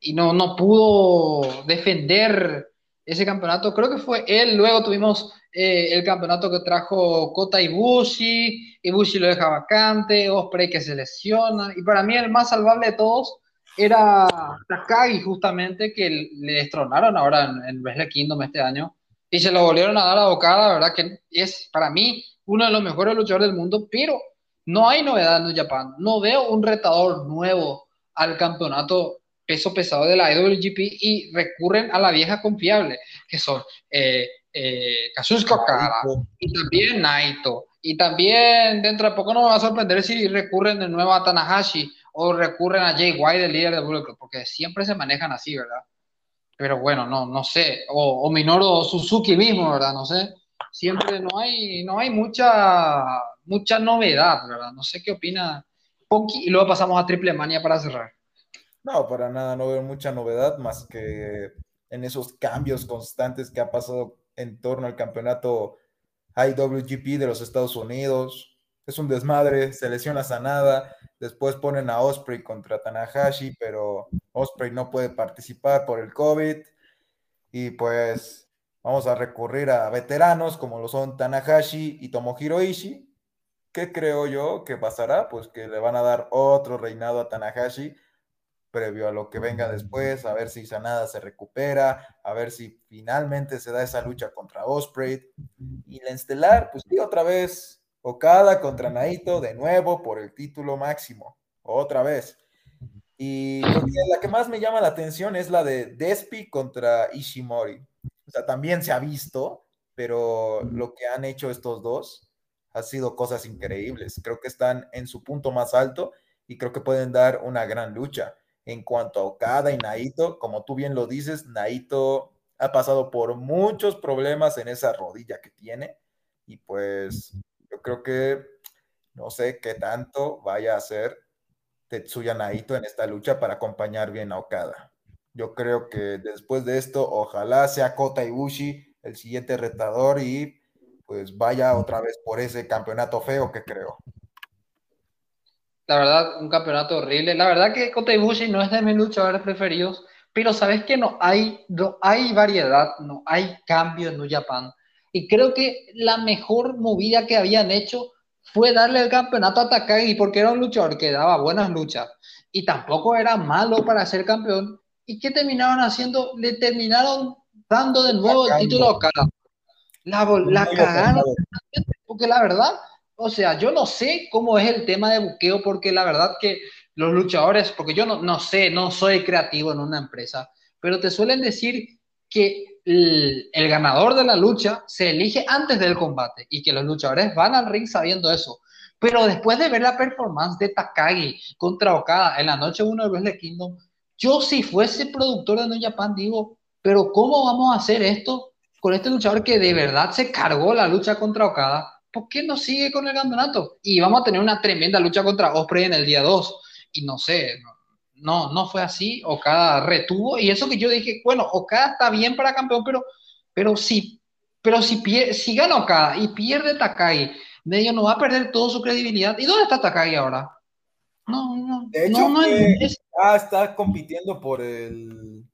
y no, no pudo defender ese campeonato. Creo que fue él. Luego tuvimos eh, el campeonato que trajo Kota Ibushi, Ibushi lo deja vacante, Osprey que se lesiona, y para mí el más salvable de todos era Takagi justamente, que le destronaron ahora en, en Wrestle Kingdom este año, y se lo volvieron a dar a Okada, verdad que es para mí uno de los mejores luchadores del mundo, pero no hay novedad en Japón, no veo un retador nuevo al campeonato peso pesado de la IWGP y recurren a la vieja confiable, que son eh, eh, Kazuchika Okada y también Naito. Y también dentro de poco no me va a sorprender si recurren de nuevo a Tanahashi o recurren a Jay White, el líder de Bullet Club, porque siempre se manejan así, ¿verdad? Pero bueno, no, no sé. O, o Minoru Suzuki mismo, ¿verdad? No sé. Siempre no hay, no hay mucha, mucha novedad, ¿verdad? No sé qué opina Ponky y luego pasamos a Triple Mania para cerrar. No, para nada, no veo mucha novedad más que en esos cambios constantes que ha pasado en torno al campeonato IWGP de los Estados Unidos. Es un desmadre, se lesiona Sanada, después ponen a Osprey contra Tanahashi, pero Osprey no puede participar por el COVID y pues vamos a recurrir a veteranos como lo son Tanahashi y Tomohiro Ishii. ¿Qué creo yo que pasará? Pues que le van a dar otro reinado a Tanahashi previo a lo que venga después, a ver si Sanada se recupera, a ver si finalmente se da esa lucha contra Osprey. Y la estelar, pues sí, otra vez, Okada contra Naito, de nuevo por el título máximo, otra vez. Y la que más me llama la atención es la de Despi contra Ishimori. O sea, también se ha visto, pero lo que han hecho estos dos ha sido cosas increíbles. Creo que están en su punto más alto y creo que pueden dar una gran lucha. En cuanto a Okada y Naito, como tú bien lo dices, Naito ha pasado por muchos problemas en esa rodilla que tiene y pues yo creo que no sé qué tanto vaya a hacer Tetsuya Naito en esta lucha para acompañar bien a Okada. Yo creo que después de esto, ojalá sea Kota Ibushi el siguiente retador y pues vaya otra vez por ese campeonato feo que creo. La verdad, un campeonato horrible. La verdad que Kota Ibushi no es de mis luchadores preferidos, pero sabes que no hay, no hay variedad, no hay cambio en New Japan. Y creo que la mejor movida que habían hecho fue darle el campeonato a Takagi, porque era un luchador que daba buenas luchas y tampoco era malo para ser campeón. ¿Y qué terminaron haciendo? Le terminaron dando de nuevo el título a Okada. La, la cagaron, porque la verdad, o sea, yo no sé cómo es el tema de buqueo, porque la verdad que los luchadores, porque yo no, no sé, no soy creativo en una empresa, pero te suelen decir que el, ganador de la lucha se elige antes del combate y que los luchadores van al ring sabiendo eso. Pero después de ver la performance de Takagi contra Okada en la noche 1 de Wrestle Kingdom, yo si fuese productor de New Japan digo, pero ¿cómo vamos a hacer esto con este luchador que de verdad se cargó la lucha contra Okada? ¿por qué no sigue con el campeonato? Y vamos a tener una tremenda lucha contra Osprey en el día 2. Y no sé, no, no fue así. Okada retuvo. Y eso que yo dije, bueno, Okada está bien para campeón, pero, pero si, pero si, si gana Okada y pierde Takagi, medio no va a perder toda su credibilidad. ¿Y dónde está Takagi ahora? No, no. De hecho, no, ah, está compitiendo por el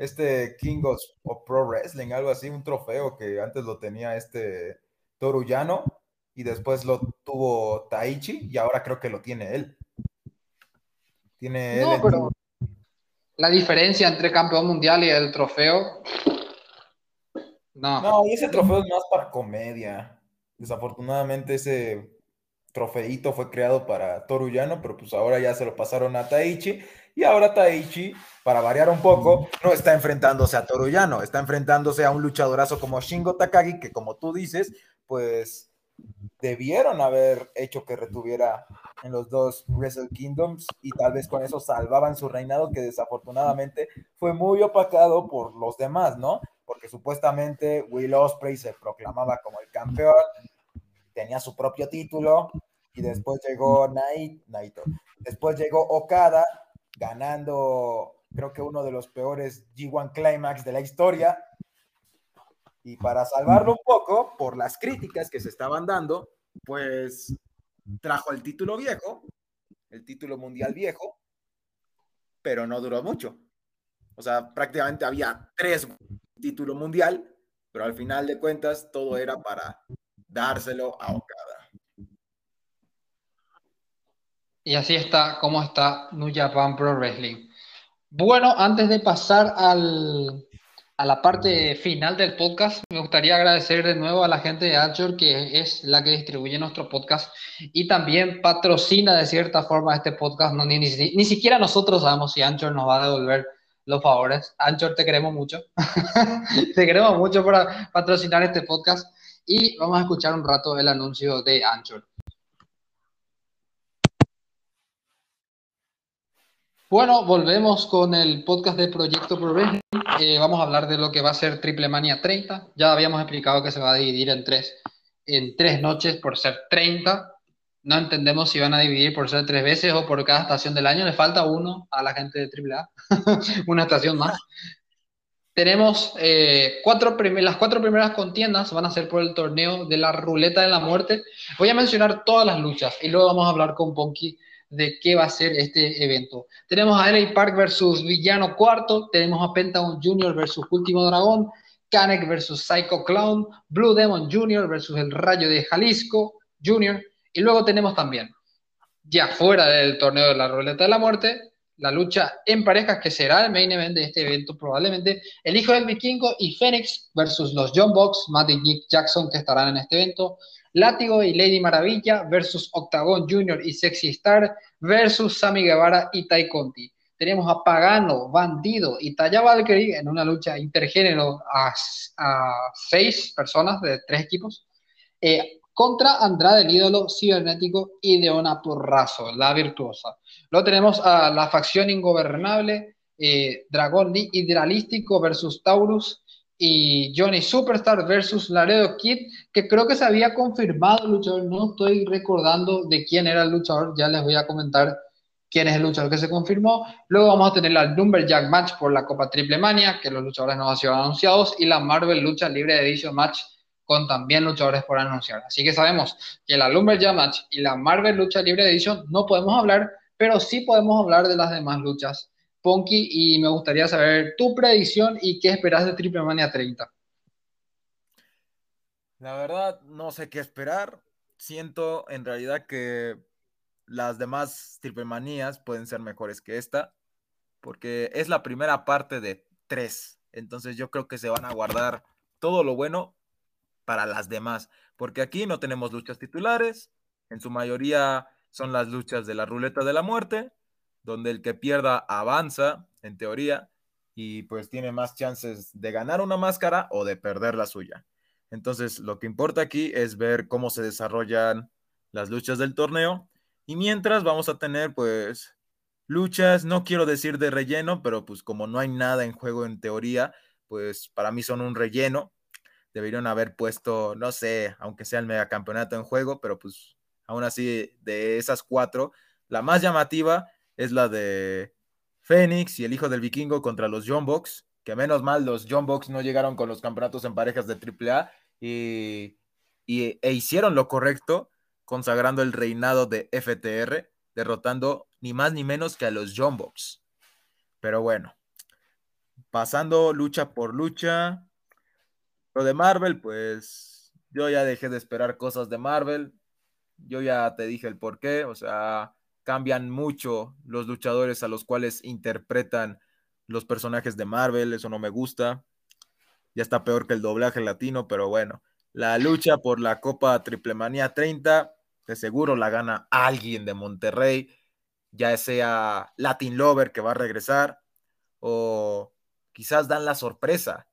este King of, Pro Wrestling, algo así, un trofeo que antes lo tenía este Torullano y después lo tuvo Taichi y ahora creo que lo tiene él. Tiene no, pero la diferencia entre campeón mundial y el trofeo. No. No, y ese trofeo es más para comedia. Desafortunadamente ese trofeito fue creado para Torullano, pero pues ahora ya se lo pasaron a Taichi y ahora Taichi, para variar un poco, no está enfrentándose a Torullano, está enfrentándose a un luchadorazo como Shingo Takagi, que como tú dices, pues debieron haber hecho que retuviera en los dos Wrestle Kingdoms y tal vez con eso salvaban su reinado que desafortunadamente fue muy opacado por los demás, ¿no? Porque supuestamente Will Ospreay se proclamaba como el campeón, tenía su propio título y después llegó Nait, Naito. Después llegó Okada ganando creo que uno de los peores G1 Climax de la historia. Y para salvarlo un poco, por las críticas que se estaban dando, pues trajo el título viejo, el título mundial viejo, pero no duró mucho. O sea, prácticamente había tres títulos mundial, pero al final de cuentas todo era para dárselo a Okada. Y así está como está New Japan Pro Wrestling. Bueno, antes de pasar al, a la parte final del podcast, me gustaría agradecer de nuevo a la gente de Anchor, que es la que distribuye nuestro podcast y también patrocina de cierta forma este podcast. No, ni, ni, siquiera nosotros sabemos si Anchor nos va a devolver los favores. Anchor, te queremos mucho. (laughs) te queremos mucho por patrocinar este podcast y vamos a escuchar un rato el anuncio de Anchor. Bueno, volvemos con el podcast de Proyecto Pro eh, vamos a hablar de lo que va a ser Triple Mania 30. Ya habíamos explicado que se va a dividir en tres, en tres noches por ser 30. No entendemos si van a dividir por ser tres veces o por cada estación del año. Le falta uno a la gente de AAA, (laughs) una estación más. Tenemos eh, cuatro las cuatro primeras contiendas van a ser por el torneo de la ruleta de la muerte. Voy a mencionar todas las luchas y luego vamos a hablar con Ponky de qué va a ser este evento. Tenemos a LA Park versus Villano Cuarto, tenemos a Pentagon Jr. versus Último Dragón, Kanek versus Psycho Clown, Blue Demon Jr. versus El Rayo de Jalisco Jr. Y luego tenemos también, ya fuera del torneo de la Ruleta de la Muerte, la lucha en parejas que será el main event de este evento probablemente, el hijo del vikingo y Phoenix versus los John Box, Matt y Nick Jackson que estarán en este evento, Látigo y Lady Maravilla versus Octagon Junior y Sexy Star versus Sammy Guevara y Tai Conti. Tenemos a Pagano, Bandido y Taya Valkyrie en una lucha intergénero a, seis personas de tres equipos. Eh, contra Andrade, el ídolo cibernético y Deona Porrazo, la virtuosa. Luego tenemos a la facción ingobernable, eh, Dragón Hidralístico versus Taurus y Johnny Superstar versus Laredo Kid, que creo que se había confirmado el luchador, no estoy recordando de quién era el luchador, ya les voy a comentar quién es el luchador que se confirmó. Luego vamos a tener la Lumberjack Match por la Copa Triple Mania, que los luchadores no han sido anunciados, y la Marvel Lucha Libre Edition Match con también luchadores por anunciar. Así que sabemos que la Lumberjack Match y la Marvel Lucha Libre Edition no podemos hablar, pero sí podemos hablar de las demás luchas Ponky, y me gustaría saber tu predicción y qué esperas de Triple Mania 30. La verdad, no sé qué esperar. Siento en realidad que las demás Triple Manías pueden ser mejores que esta, porque es la primera parte de tres. Entonces yo creo que se van a guardar todo lo bueno para las demás, porque aquí no tenemos luchas titulares, en su mayoría son las luchas de la ruleta de la muerte, donde el que pierda avanza, en teoría, y pues tiene más chances de ganar una máscara o de perder la suya. Entonces, lo que importa aquí es ver cómo se desarrollan las luchas del torneo. Y mientras vamos a tener, pues, luchas, no quiero decir de relleno, pero pues como no hay nada en juego en teoría, pues para mí son un relleno. Deberían haber puesto, no sé, aunque sea el megacampeonato en juego, pero pues aún así de esas cuatro, la más llamativa es la de Fénix y el hijo del vikingo contra los John Box, que menos mal los John Box no llegaron con los campeonatos en parejas de AAA y, y, e hicieron lo correcto, consagrando el reinado de FTR, derrotando ni más ni menos que a los John Box. Pero bueno, pasando lucha por lucha, lo de Marvel, pues yo ya dejé de esperar cosas de Marvel. Yo ya te dije el por qué, o sea, cambian mucho los luchadores a los cuales interpretan los personajes de Marvel, eso no me gusta. Ya está peor que el doblaje latino, pero bueno, la lucha por la Copa Triple Manía 30, de seguro la gana alguien de Monterrey, ya sea Latin Lover que va a regresar, o quizás dan la sorpresa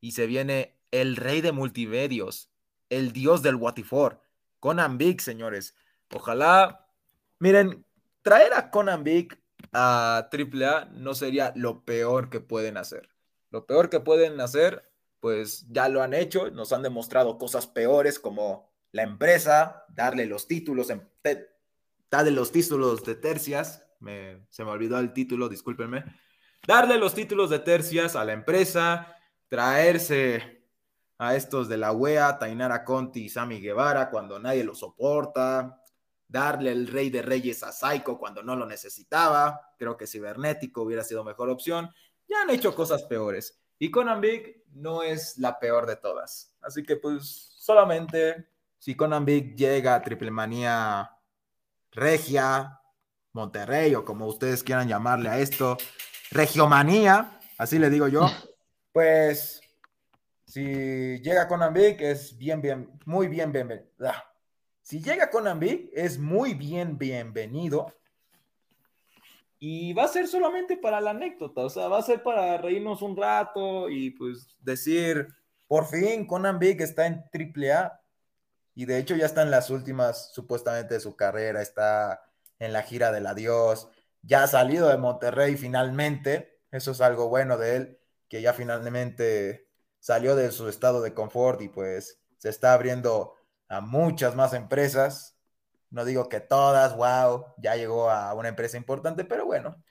y se viene el rey de multimedios, el dios del Watifor, Conan Big, señores. Ojalá, miren, traer a Conan Big a AAA no sería lo peor que pueden hacer. Lo peor que pueden hacer, pues ya lo han hecho, nos han demostrado cosas peores como la empresa, darle los títulos, en, darle los títulos de tercias, se me olvidó el título, discúlpenme, darle los títulos de tercias a la empresa, traerse a estos de la UEA, Tainara Conti y Sami Guevara cuando nadie lo soporta, darle el rey de reyes a Psycho cuando no lo necesitaba, creo que cibernético hubiera sido mejor opción, ya han hecho cosas peores. Y Conan Big no es la peor de todas. Así que pues solamente si Conan Big llega a Triple Manía Regia, Monterrey o como ustedes quieran llamarle a esto, Regiomanía, así le digo yo, (laughs) pues si llega Conan Big, es bien, bien, muy bien, bienvenido. Ah. Si llega Conan Big, es muy bien, bienvenido. Y va a ser solamente para la anécdota, o sea, va a ser para reírnos un rato y pues decir, por fin Conan Big está en AAA y de hecho ya está en las últimas, supuestamente, de su carrera, está en la gira del adiós, ya ha salido de Monterrey finalmente, eso es algo bueno de él, que ya finalmente salió de su estado de confort y pues se está abriendo a muchas más empresas. No digo que todas, wow, ya llegó a una empresa importante, pero bueno,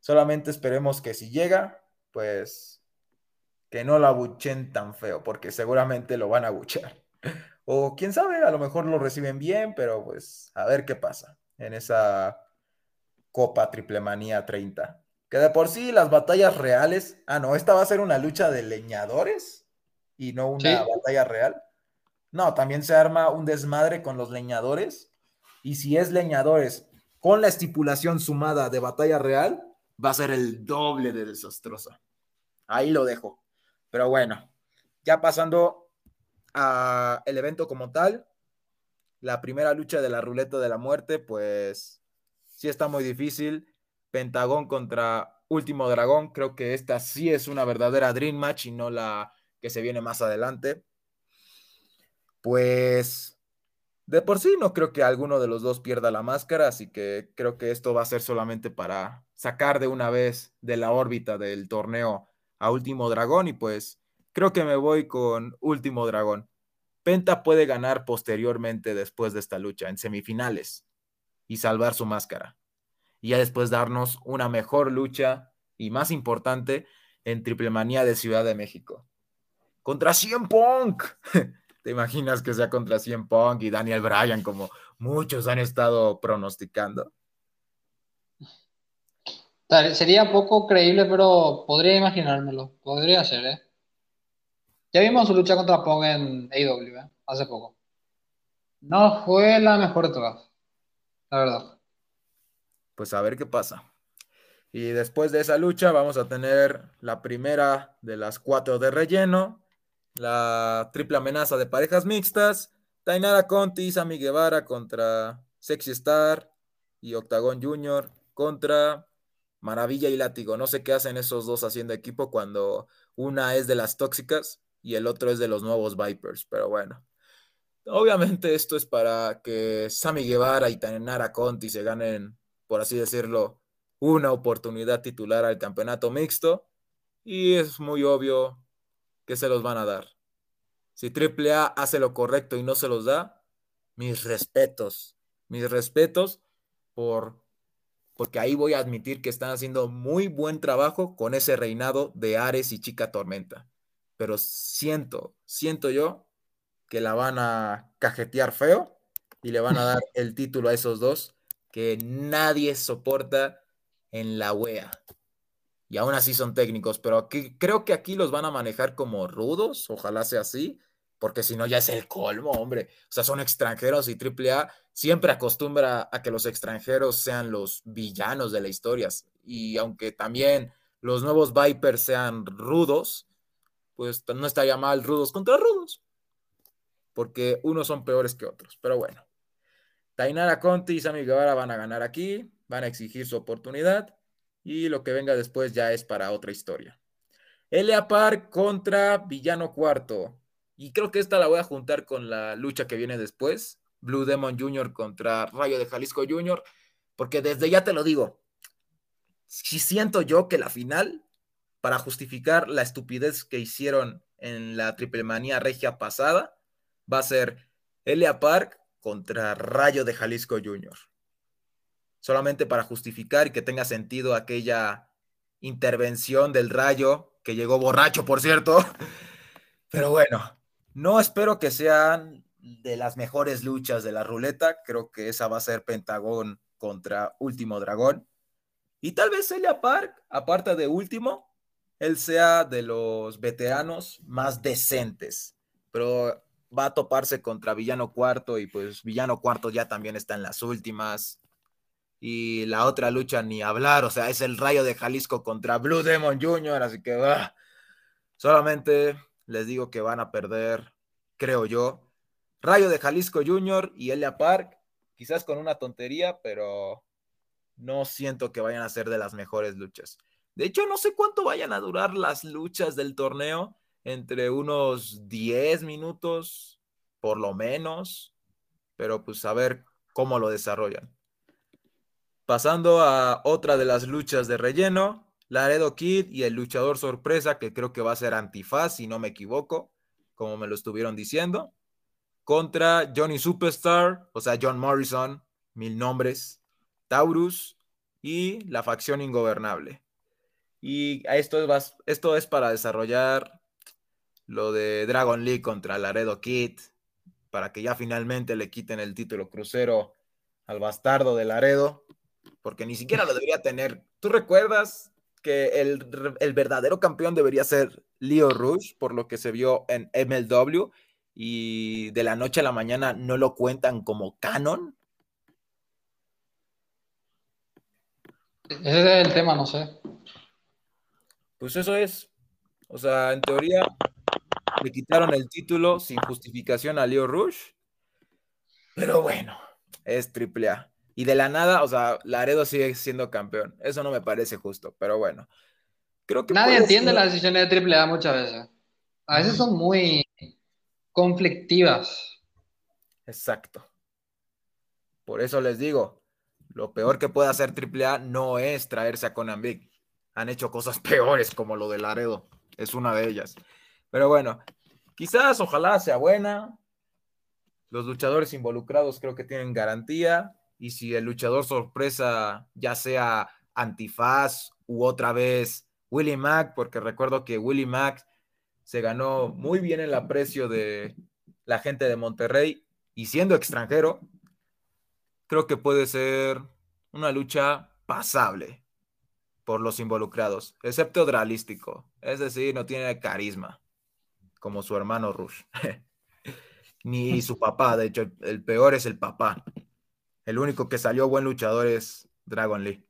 solamente esperemos que si llega, pues que no lo abuchen tan feo, porque seguramente lo van a abuchear. (laughs) O quién sabe, a lo mejor lo reciben bien, pero pues a ver qué pasa en esa Copa Triple Manía 30. Que de por sí las batallas reales. Ah, no, esta va a ser una lucha de leñadores y no una batalla real. No, también se arma un desmadre con los leñadores. Y si es leñadores con la estipulación sumada de batalla real, va a ser el doble de desastrosa. Ahí lo dejo. Pero bueno, ya pasando a el evento como tal, la primera lucha de la ruleta de la muerte, pues sí está muy difícil. Pentagón contra Último Dragón. Creo que esta sí es una verdadera Dream Match y no la que se viene más adelante. Pues de por sí no creo que alguno de los dos pierda la máscara, así que creo que esto va a ser solamente para sacar de una vez de la órbita del torneo a Último Dragón y pues creo que me voy con Último Dragón. Penta puede ganar posteriormente después de esta lucha en semifinales y salvar su máscara y ya después darnos una mejor lucha y más importante en Triple Manía de Ciudad de México. Contra Cien Punk. (laughs) ¿Te imaginas que sea contra Cien Punk y Daniel Bryan como muchos han estado pronosticando? Sería poco creíble, pero podría imaginármelo. Podría ser, ¿eh? Ya vimos su lucha contra Punk en AEW, ¿eh? Hace poco. No fue la mejor de todas, la verdad pues a ver qué pasa. Y después de esa lucha vamos a tener la primera de las cuatro de relleno, la triple amenaza de parejas mixtas, Tainara Conti, Sammy Guevara contra Sexy Star y Octagon Junior contra Maravilla y Látigo. No sé qué hacen esos dos haciendo equipo cuando una es de las tóxicas y el otro es de los nuevos Vipers, pero bueno. Obviamente esto es para que Sammy Guevara y Tainara Conti se ganen por así decirlo, una oportunidad titular al campeonato mixto y es muy obvio que se los van a dar. Si AAA hace lo correcto y no se los da, mis respetos, mis respetos por porque ahí voy a admitir que están haciendo muy buen trabajo con ese reinado de Ares y Chica Tormenta. Pero siento, siento yo que la van a cajetear feo y le van a dar (laughs) el título a esos dos que nadie soporta en la wea. Y aún así son técnicos, pero aquí, creo que aquí los van a manejar como rudos, ojalá sea así, porque si no ya es el colmo, hombre. O sea, son extranjeros y AAA siempre acostumbra a que los extranjeros sean los villanos de la historia. Y aunque también los nuevos Vipers sean rudos, pues no estaría mal rudos contra rudos, porque unos son peores que otros. Pero bueno, Tainara Conti y Sammy Guevara van a ganar aquí, van a exigir su oportunidad y lo que venga después ya es para otra historia. Elia Park contra Villano Cuarto. Y creo que esta la voy a juntar con la lucha que viene después. Blue Demon Jr. contra Rayo de Jalisco Jr. Porque desde ya te lo digo, si siento yo que la final, para justificar la estupidez que hicieron en la triple manía regia pasada, va a ser Elia Park contra Rayo de Jalisco Jr. Solamente para justificar y que tenga sentido aquella intervención del Rayo, que llegó borracho, por cierto. (laughs) Pero bueno, no espero que sean de las mejores luchas de la ruleta. Creo que esa va a ser Pentagón contra Último Dragón. Y tal vez Elia Park, aparte de Último, él sea de los veteranos más decentes. Pero va a toparse contra Villano Cuarto y pues Villano Cuarto ya también está en las últimas. Y la otra lucha ni hablar, o sea, es el Rayo de Jalisco contra Blue Demon Jr., así que ah, solamente les digo que van a perder, creo yo. Rayo de Jalisco Jr. y Elia Park, quizás con una tontería, pero no siento que vayan a ser de las mejores luchas. De hecho, no sé cuánto vayan a durar las luchas del torneo, entre unos 10 minutos, por lo menos, pero pues a ver cómo lo desarrollan. Pasando a otra de las luchas de relleno, Laredo Kid y el luchador sorpresa, que creo que va a ser Antifaz, si no me equivoco, como me lo estuvieron diciendo, contra Johnny Superstar, o sea, John Morrison, mil nombres, Taurus y la facción ingobernable. Y esto es, para desarrollar lo de Dragon League contra Laredo Kid, para que ya finalmente le quiten el título crucero al bastardo de Laredo, porque ni siquiera lo debería tener. ¿Tú recuerdas que el, el verdadero campeón debería ser Leo Rush, por lo que se vio en MLW, y de la noche a la mañana no lo cuentan como canon? Ese es el tema, no sé. Pues eso es. O sea, en teoría, le quitaron el título sin justificación a Leo Rush. Pero bueno, es triple A. Y de la nada, o sea, Laredo sigue siendo campeón. Eso no me parece justo, pero bueno. Creo que Nadie entiende las decisiones de triple A muchas veces. A veces son muy conflictivas. Exacto. Por eso les digo, lo peor que puede hacer AAA no es traerse a Conan Big. Han hecho cosas (laughs) peores como lo de Laredo. Es una de ellas. Pero bueno, quizás, ojalá sea buena. Los luchadores involucrados creo que tienen garantía. Y si el luchador sorpresa, ya sea Antifaz u otra vez Willie Mack, porque recuerdo que Willie Mack se ganó muy bien el aprecio de la gente de Monterrey y siendo extranjero, creo que puede ser una lucha pasable por los involucrados, excepto dralístico, es decir, no tiene carisma como su hermano Rush. (laughs) Ni su papá, de hecho, el peor es el papá. El único que salió buen luchador es Dragon Lee.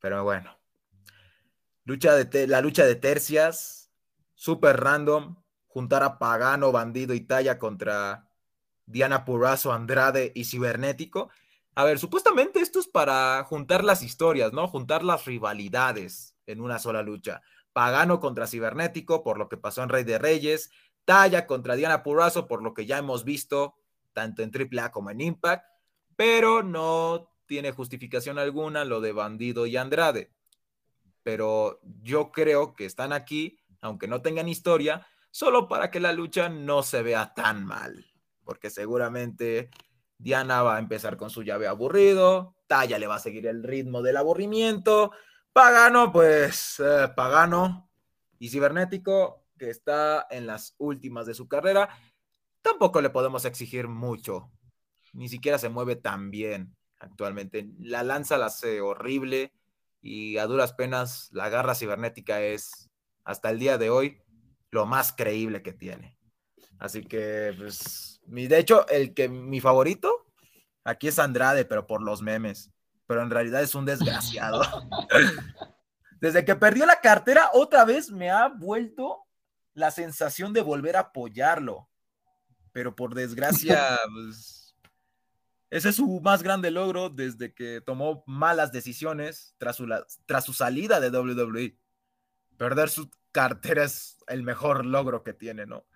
Pero bueno. Lucha de la lucha de tercias, super random. Juntar a Pagano, Bandido y Talla contra Diana Purazo, Andrade y Cibernético. A ver, supuestamente esto es para juntar las historias, ¿no? Juntar las rivalidades en una sola lucha. Pagano contra Cibernético, por lo que pasó en Rey de Reyes, Talla contra Diana Purrazo, por lo que ya hemos visto tanto en AAA como en Impact, pero no tiene justificación alguna lo de Bandido y Andrade. Pero yo creo que están aquí, aunque no tengan historia, solo para que la lucha no se vea tan mal, porque seguramente Diana va a empezar con su llave aburrido, Talla le va a seguir el ritmo del aburrimiento, Pagano, pues eh, Pagano y Cibernético, que está en las últimas de su carrera, tampoco le podemos exigir mucho, ni siquiera se mueve tan bien actualmente. La lanza la hace horrible y a duras penas la garra cibernética es hasta el día de hoy lo más creíble que tiene. Así que, pues, mi, de hecho, el que mi favorito aquí es Andrade, pero por los memes. Pero en realidad es un desgraciado. (laughs) Desde que perdió la cartera, otra vez me ha vuelto la sensación de volver a apoyarlo. Pero por desgracia, (laughs) pues, ese es su más grande logro desde que tomó malas decisiones tras su, tras su salida de WWE. Perder su cartera es el mejor logro que tiene, ¿no?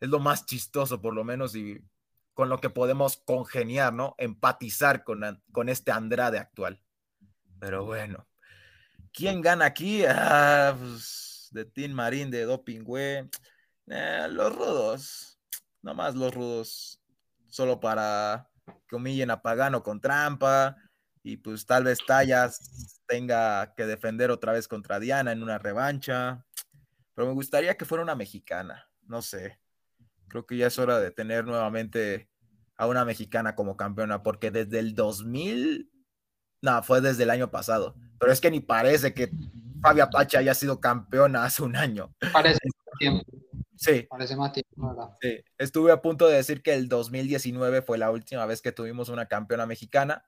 Es lo más chistoso, por lo menos, y con lo que podemos congeniar, ¿no? Empatizar con, con este Andrade actual. Pero bueno, ¿quién gana aquí? (laughs) Ah, pues, de Team Marín, de Doping. Eh, los rudos, nomás los rudos, solo para que humillen a Pagano con trampa y pues tal vez Tallas tenga que defender otra vez contra Diana en una revancha pero me gustaría que fuera una mexicana, no sé. Creo que ya es hora de tener nuevamente a una mexicana como campeona, porque desde el 2000, no, fue desde el año pasado, pero es que ni parece que Fabia Pacha haya sido campeona hace un año. Parece tiempo. Sí. Parece más tiempo, ¿verdad? Sí, estuve a punto de decir que el 2019 fue la última vez que tuvimos una campeona mexicana,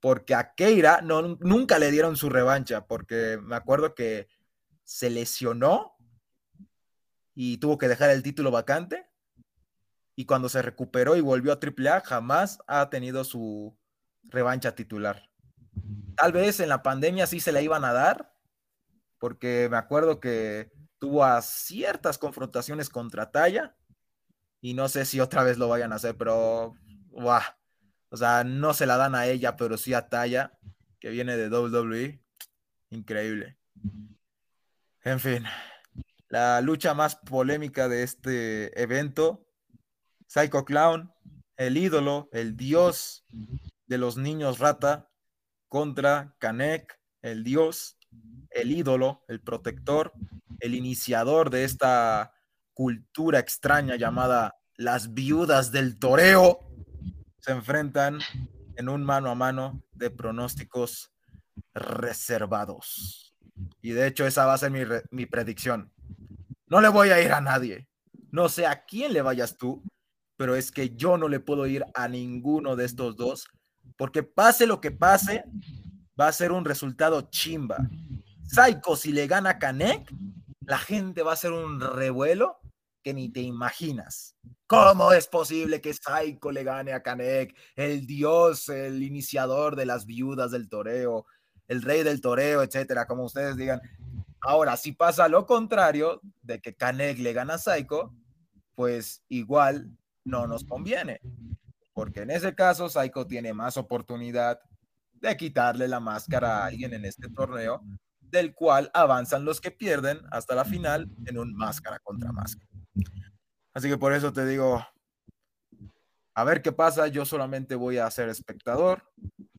porque a Keira no, nunca le dieron su revancha, porque me acuerdo que se lesionó y tuvo que dejar el título vacante. Y cuando se recuperó y volvió a AAA, jamás ha tenido su revancha titular. Tal vez en la pandemia sí se la iban a dar, porque me acuerdo que tuvo a ciertas confrontaciones contra Talla, y no sé si otra vez lo vayan a hacer, pero, o sea, no se la dan a ella, pero sí a Talla, que viene de WWE. Increíble. En fin, la lucha más polémica de este evento. Psycho Clown, el ídolo, el dios de los niños rata, contra Kanek, el dios, el ídolo, el protector, el iniciador de esta cultura extraña llamada las viudas del toreo, se enfrentan en un mano a mano de pronósticos reservados. Y de hecho esa va a ser mi, mi predicción. No le voy a ir a nadie. No sé a quién le vayas tú, pero es que yo no le puedo ir a ninguno de estos dos, porque pase lo que pase, va a ser un resultado chimba. Psycho, si le gana a Kanek, la gente va a hacer un revuelo que ni te imaginas. ¿Cómo es posible que Psycho le gane a Kanek, el dios, el iniciador de las viudas del toreo, el rey del toreo, etcétera, como ustedes digan? Ahora, si pasa lo contrario, de que Canek le gana a Psycho, pues igual no nos conviene. Porque en ese caso, Psycho tiene más oportunidad de quitarle la máscara a alguien en este torneo, del cual avanzan los que pierden hasta la final en un máscara contra máscara. Así que por eso te digo, a ver qué pasa, yo solamente voy a ser espectador,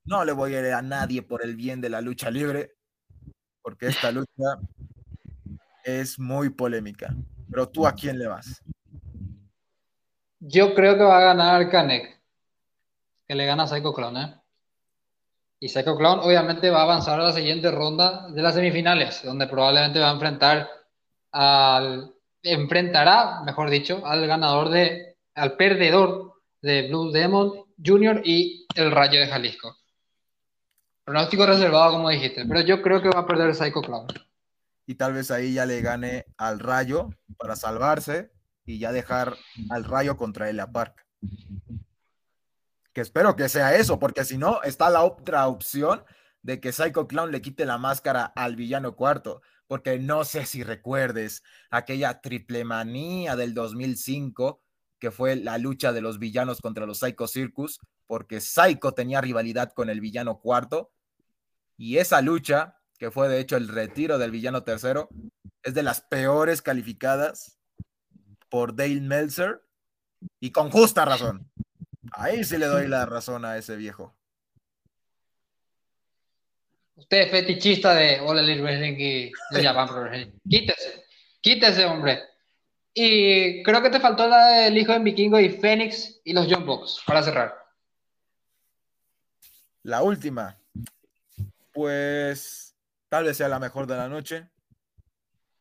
no le voy a ir a nadie por el bien de la lucha libre, porque esta lucha es muy polémica. Pero tú, ¿a quién le vas? Yo creo que va a ganar Kanek, que le gana a Psycho Clown, ¿eh? Y Psycho Clown obviamente va a avanzar a la siguiente ronda de las semifinales, donde probablemente va a enfrentar al, enfrentará, mejor dicho, al ganador de, al perdedor de Blue Demon Jr. y el Rayo de Jalisco. Pronóstico reservado, como dijiste, pero yo creo que va a perder Psycho Clown. Y tal vez ahí ya le gane al Rayo para salvarse y ya dejar al Rayo contra el Park. Espero que sea eso, porque si no, está la otra opción de que Psycho Clown le quite la máscara al villano cuarto, porque no sé si recuerdes aquella triple manía del 2005, que fue la lucha de los villanos contra los Psycho Circus, porque Psycho tenía rivalidad con el villano cuarto. Y esa lucha, que fue de hecho el retiro del villano tercero, es de las peores calificadas por Dale Meltzer y con justa razón. Ahí sí le doy la razón a ese viejo. Usted es fetichista de Elite Wrestling y de Japan Pro Wrestling. Quítese, quítese, hombre. Y creo que te faltó la del hijo de Vikingo y Fénix y los John Box, para cerrar. La última. Pues tal vez sea la mejor de la noche.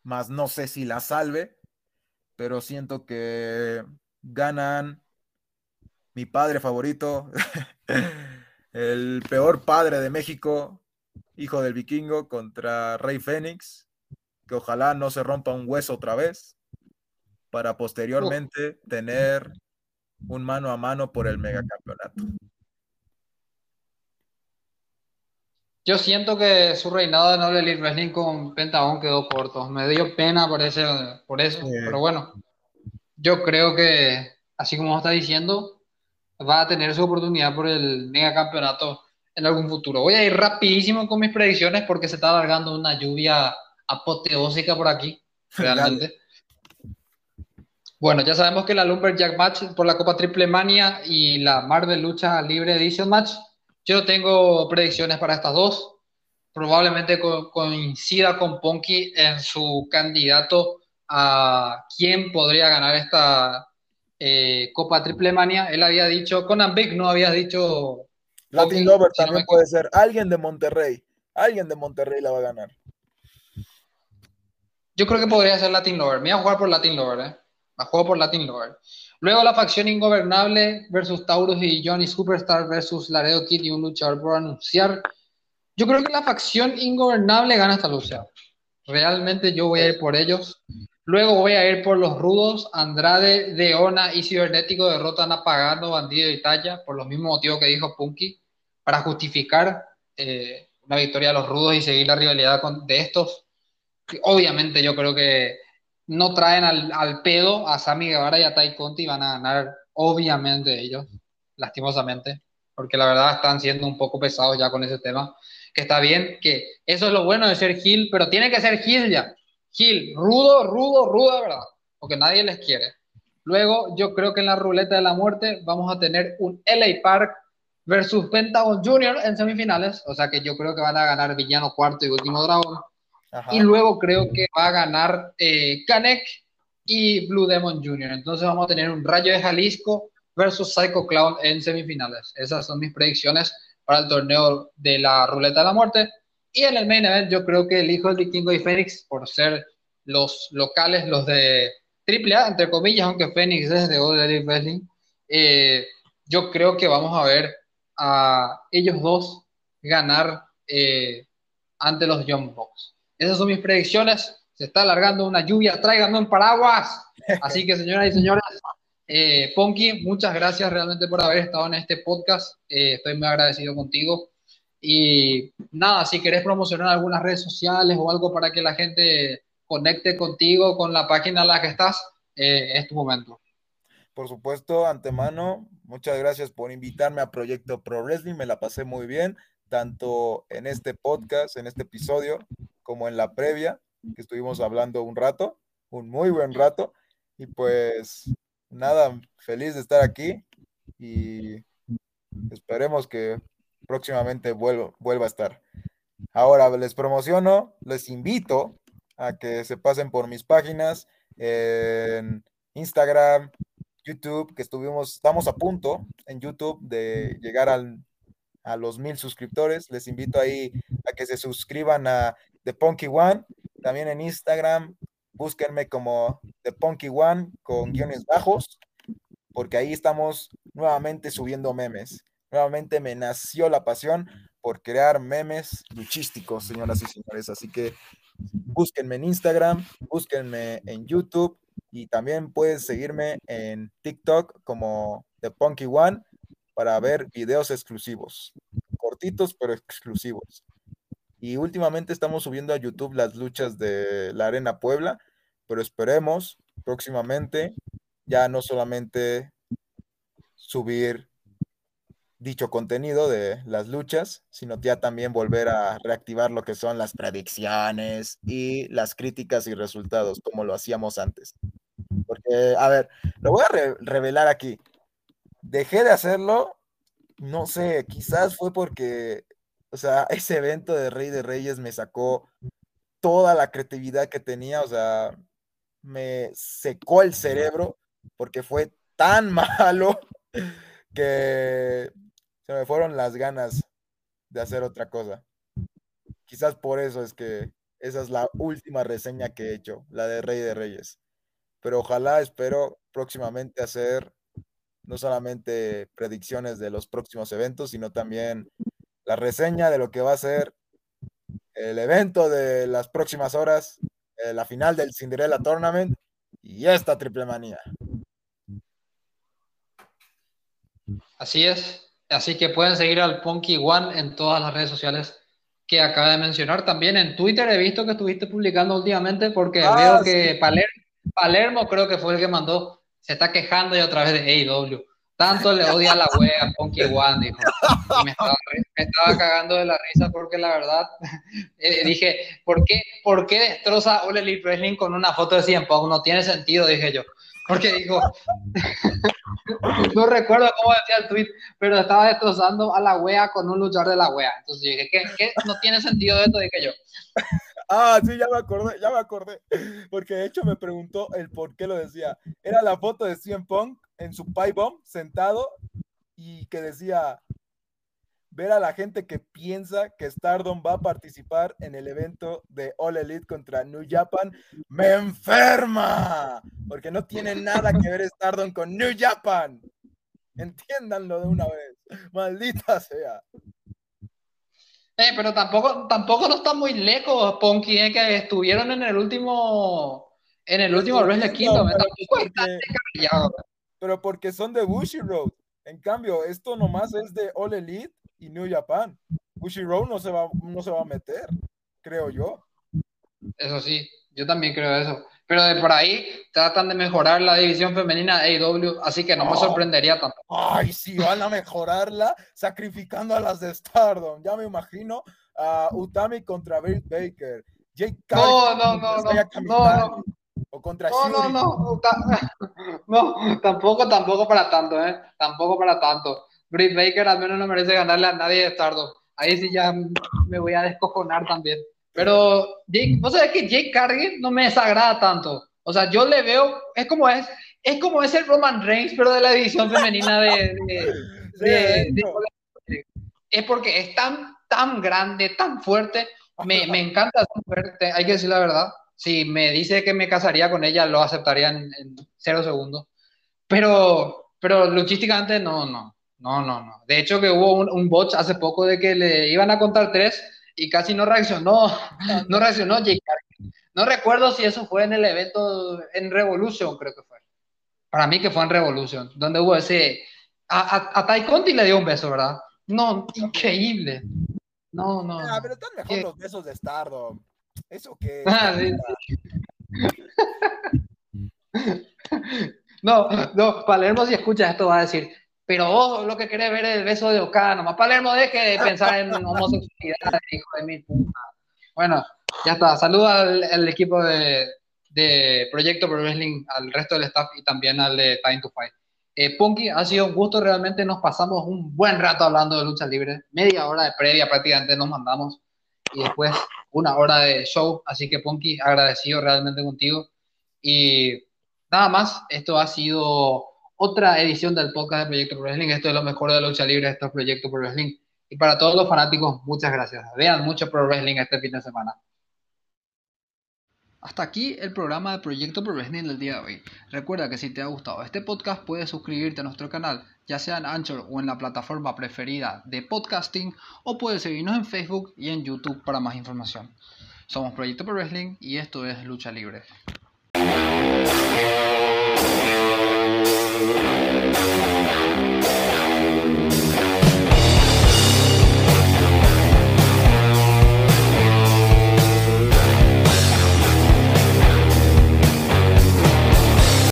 Más no sé si la salve. Pero siento que ganan mi padre favorito. (laughs) el peor padre de México. Hijo del vikingo contra Rey Fénix. Que ojalá no se rompa un hueso otra vez para posteriormente tener un mano a mano por el megacampeonato. Yo siento que su reinado Elite Wrestling con Pentagon quedó corto. Me dio pena por, ese, por eso, pero bueno, yo creo que, así como está diciendo, va a tener su oportunidad por el megacampeonato en algún futuro. Voy a ir rapidísimo con mis predicciones porque se está alargando una lluvia apoteósica por aquí, (laughs) realmente. Bueno, ya sabemos que la Lumberjack Match por la Copa Triple Mania y la Marvel Lucha Libre Edition Match, yo tengo predicciones para estas dos. Probablemente coincida con Ponky en su candidato a quién podría ganar esta eh, Copa Triple Mania. Él había dicho, Conan Big no había dicho. Latin Lover también puede ser. Alguien de Monterrey. Alguien de Monterrey la va a ganar. Yo creo que podría ser Latin Lover. Me voy a jugar por Latin Lover, ¿eh? juego por Latin Lover. Luego la facción Ingobernable versus Taurus y Johnny Superstar versus Laredo Kid y un luchador por anunciar. Yo creo que la facción Ingobernable gana esta lucha. Realmente yo voy a ir por ellos. Luego voy a ir por los rudos. Andrade, Deona y Cibernético derrotan a Pagano, Bandido y Talla por los mismos motivos que dijo Punky para justificar eh, una victoria de los rudos y seguir la rivalidad de estos. Obviamente yo creo que no traen al, pedo a Sammy Guevara y a Tai Conti van a ganar, obviamente, ellos, lastimosamente, porque la verdad están siendo un poco pesados ya con ese tema. Que está bien, que eso es lo bueno de ser Gil, pero tiene que ser Gil ya. Gil, rudo, rudo, rudo, ¿verdad? Porque nadie les quiere. Luego, yo creo que en la ruleta de la muerte vamos a tener un LA Park versus Pentagon Junior en semifinales. O sea que yo creo que van a ganar Villano Cuarto y Último Dragón. Y luego creo que va a ganar eh, Kanek y Blue Demon Jr. Entonces vamos a tener un Rayo de Jalisco versus Psycho Clown en semifinales. Esas son mis predicciones para el torneo de la Ruleta de la Muerte. Y en el main event yo creo que el hijo del Vikingo y Fénix, por ser los locales, los de AAA, entre comillas, aunque Fénix es de All Wrestling, eh, yo creo que vamos a ver a ellos dos ganar eh, ante los Young Bucks. Esas son mis predicciones. Se está alargando una lluvia, tráiganme un paraguas. Así que, señoras y señores, eh, Ponky, muchas gracias realmente por haber estado en este podcast. Eh, estoy muy agradecido contigo. Y nada, si querés promocionar algunas redes sociales o algo para que la gente conecte contigo, con la página en la que estás, eh, es tu momento. Por supuesto, antemano, muchas gracias por invitarme a Proyecto Pro Wrestling. Me la pasé muy bien, tanto en este podcast, en este episodio, como en la previa, que estuvimos hablando un rato, un muy buen rato. Y pues nada, feliz de estar aquí y esperemos que próximamente vuelva, vuelva a estar. Ahora les promociono, les invito a que se pasen por mis páginas en Instagram, YouTube, que estuvimos, estamos a punto en YouTube de llegar al, a los mil suscriptores. Les invito ahí a que se suscriban a The Punky One. También en Instagram, búsquenme como The Punky One con guiones bajos, porque ahí estamos nuevamente subiendo memes. Nuevamente me nació la pasión por crear memes luchísticos, señoras y señores. Así que búsquenme en Instagram, búsquenme en YouTube y también puedes seguirme en TikTok como The Punky One para ver videos exclusivos, cortitos pero exclusivos. Y últimamente estamos subiendo a YouTube las luchas de la Arena Puebla, pero esperemos próximamente ya no solamente subir dicho contenido de las luchas, sino ya también volver a reactivar lo que son las predicciones y las críticas y resultados, como lo hacíamos antes. Porque, a ver, lo voy a revelar aquí. dejé de hacerlo, no sé, quizás fue porque, o sea, (laughs) ese evento de Rey de Reyes me sacó toda la creatividad que tenía, o sea, me secó el cerebro porque fue tan (laughs) malo que se me fueron las ganas de hacer otra cosa. Quizás por eso es que esa es la última reseña que he hecho, la de Rey de Reyes. Pero ojalá, espero próximamente hacer no solamente predicciones de los próximos eventos, sino también la reseña de lo que va a ser el evento de las próximas horas, eh, la final del Cinderella Tournament y esta triple manía. Así es. Así que pueden seguir al Punky One en todas las redes sociales que acaba de mencionar. También en Twitter he visto que estuviste publicando últimamente porque ah, veo que Palermo, creo que fue el que mandó, se está quejando y otra vez de AEW. Tanto le odia a la wea Punky One, dijo. Y me estaba, cagando de la risa porque la verdad (laughs) eh, dije, ¿por qué, ¿por qué destroza Ole Lee Wrestling con una foto de 100 Punk? No tiene sentido, dije yo. Porque dijo, (laughs) no recuerdo cómo decía el tweet, pero estaba destrozando a la wea con un luchador de la wea. Entonces dije, ¿qué, ¿qué, no tiene sentido esto? Dije yo. (laughs) Ah, sí, ya me acordé, ya me acordé. Porque de hecho me preguntó el por qué lo decía. Era la foto de CM Punk en su pipe bomb sentado y que decía ver a la gente que piensa que Stardom va a participar en el evento de All Elite contra New Japan, me enferma, porque no tiene nada que ver Stardom con New Japan. Entiéndanlo de una vez, maldita sea. Eh, pero tampoco, tampoco no está muy lejos, Ponky, eh, que estuvieron en el último, en el último Wrestle Kingdom. Pero porque son de Bushi Road. En cambio, esto nomás es de All Elite y New Japan. Bushi Road no se va, no se va a meter, creo yo. Eso sí, yo también creo eso. Pero de por ahí tratan de mejorar la división femenina de AEW, así que no me sorprendería tanto. Ay, sí, van a mejorarla sacrificando a las de Stardom. Ya me imagino a Utami contra Britt Baker. Jake no, no, no, no, no, O contra no, no, no, (laughs) no, tampoco, tampoco para tanto, ¿eh? Tampoco para tanto. Britt Baker al menos no merece ganarle a nadie de Stardom. Ahí sí ya me voy a descojonar también. Pero Jake, vos sabés que Jake Cargill no me desagrada tanto. O sea, yo le veo, es como es, es como es el Roman Reigns, pero de la división femenina de, es porque es tan, tan grande, tan fuerte. Me, me encanta su fuerte, hay que decir la verdad. Si me dice que me casaría con ella, lo aceptaría en, cero segundos. Pero, pero luchísticamente no, no, no, no, no. De hecho, que hubo un, un bot hace poco de que le iban a contar tres y casi no reaccionó, (laughs) no reaccionó No recuerdo si eso fue en el evento en Revolution, creo que fue. Para mí que fue en Revolution, donde hubo ese... A, a, Tai Conti le dio un beso, ¿verdad? No, increíble. No, no. Ah, pero están mejor los besos de Stardom. ¿Eso qué? (laughs) Ah, (laughs) no, no, Palermo si escucha esto va a decir, pero vos lo que querés ver es el beso de Okada, nomás Palermo deje de pensar en homosexualidad, (laughs) hijo de mi puta. Bueno, ya está. Saluda al, equipo de, de, Proyecto Pro Wrestling, al resto del staff y también al de Time to Fight. Eh, Punky, ha sido un gusto, realmente nos pasamos un buen rato hablando de lucha libre, media hora de previa prácticamente nos mandamos y después una hora de show, así que Punky, agradecido realmente contigo y nada más, esto ha sido otra edición del podcast de Proyecto Pro Wrestling. Esto es lo mejor de la lucha libre, esto es Proyecto Pro Wrestling. Y para todos los fanáticos, muchas gracias. Vean mucho Pro Wrestling este fin de semana. Hasta aquí el programa de Proyecto Pro Wrestling del día de hoy. Recuerda que si te ha gustado este podcast puedes suscribirte a nuestro canal, ya sea en Anchor o en la plataforma preferida de podcasting, o puedes seguirnos en Facebook y en YouTube para más información. Somos Proyecto Pro Wrestling y esto es Lucha Libre. Absolutely.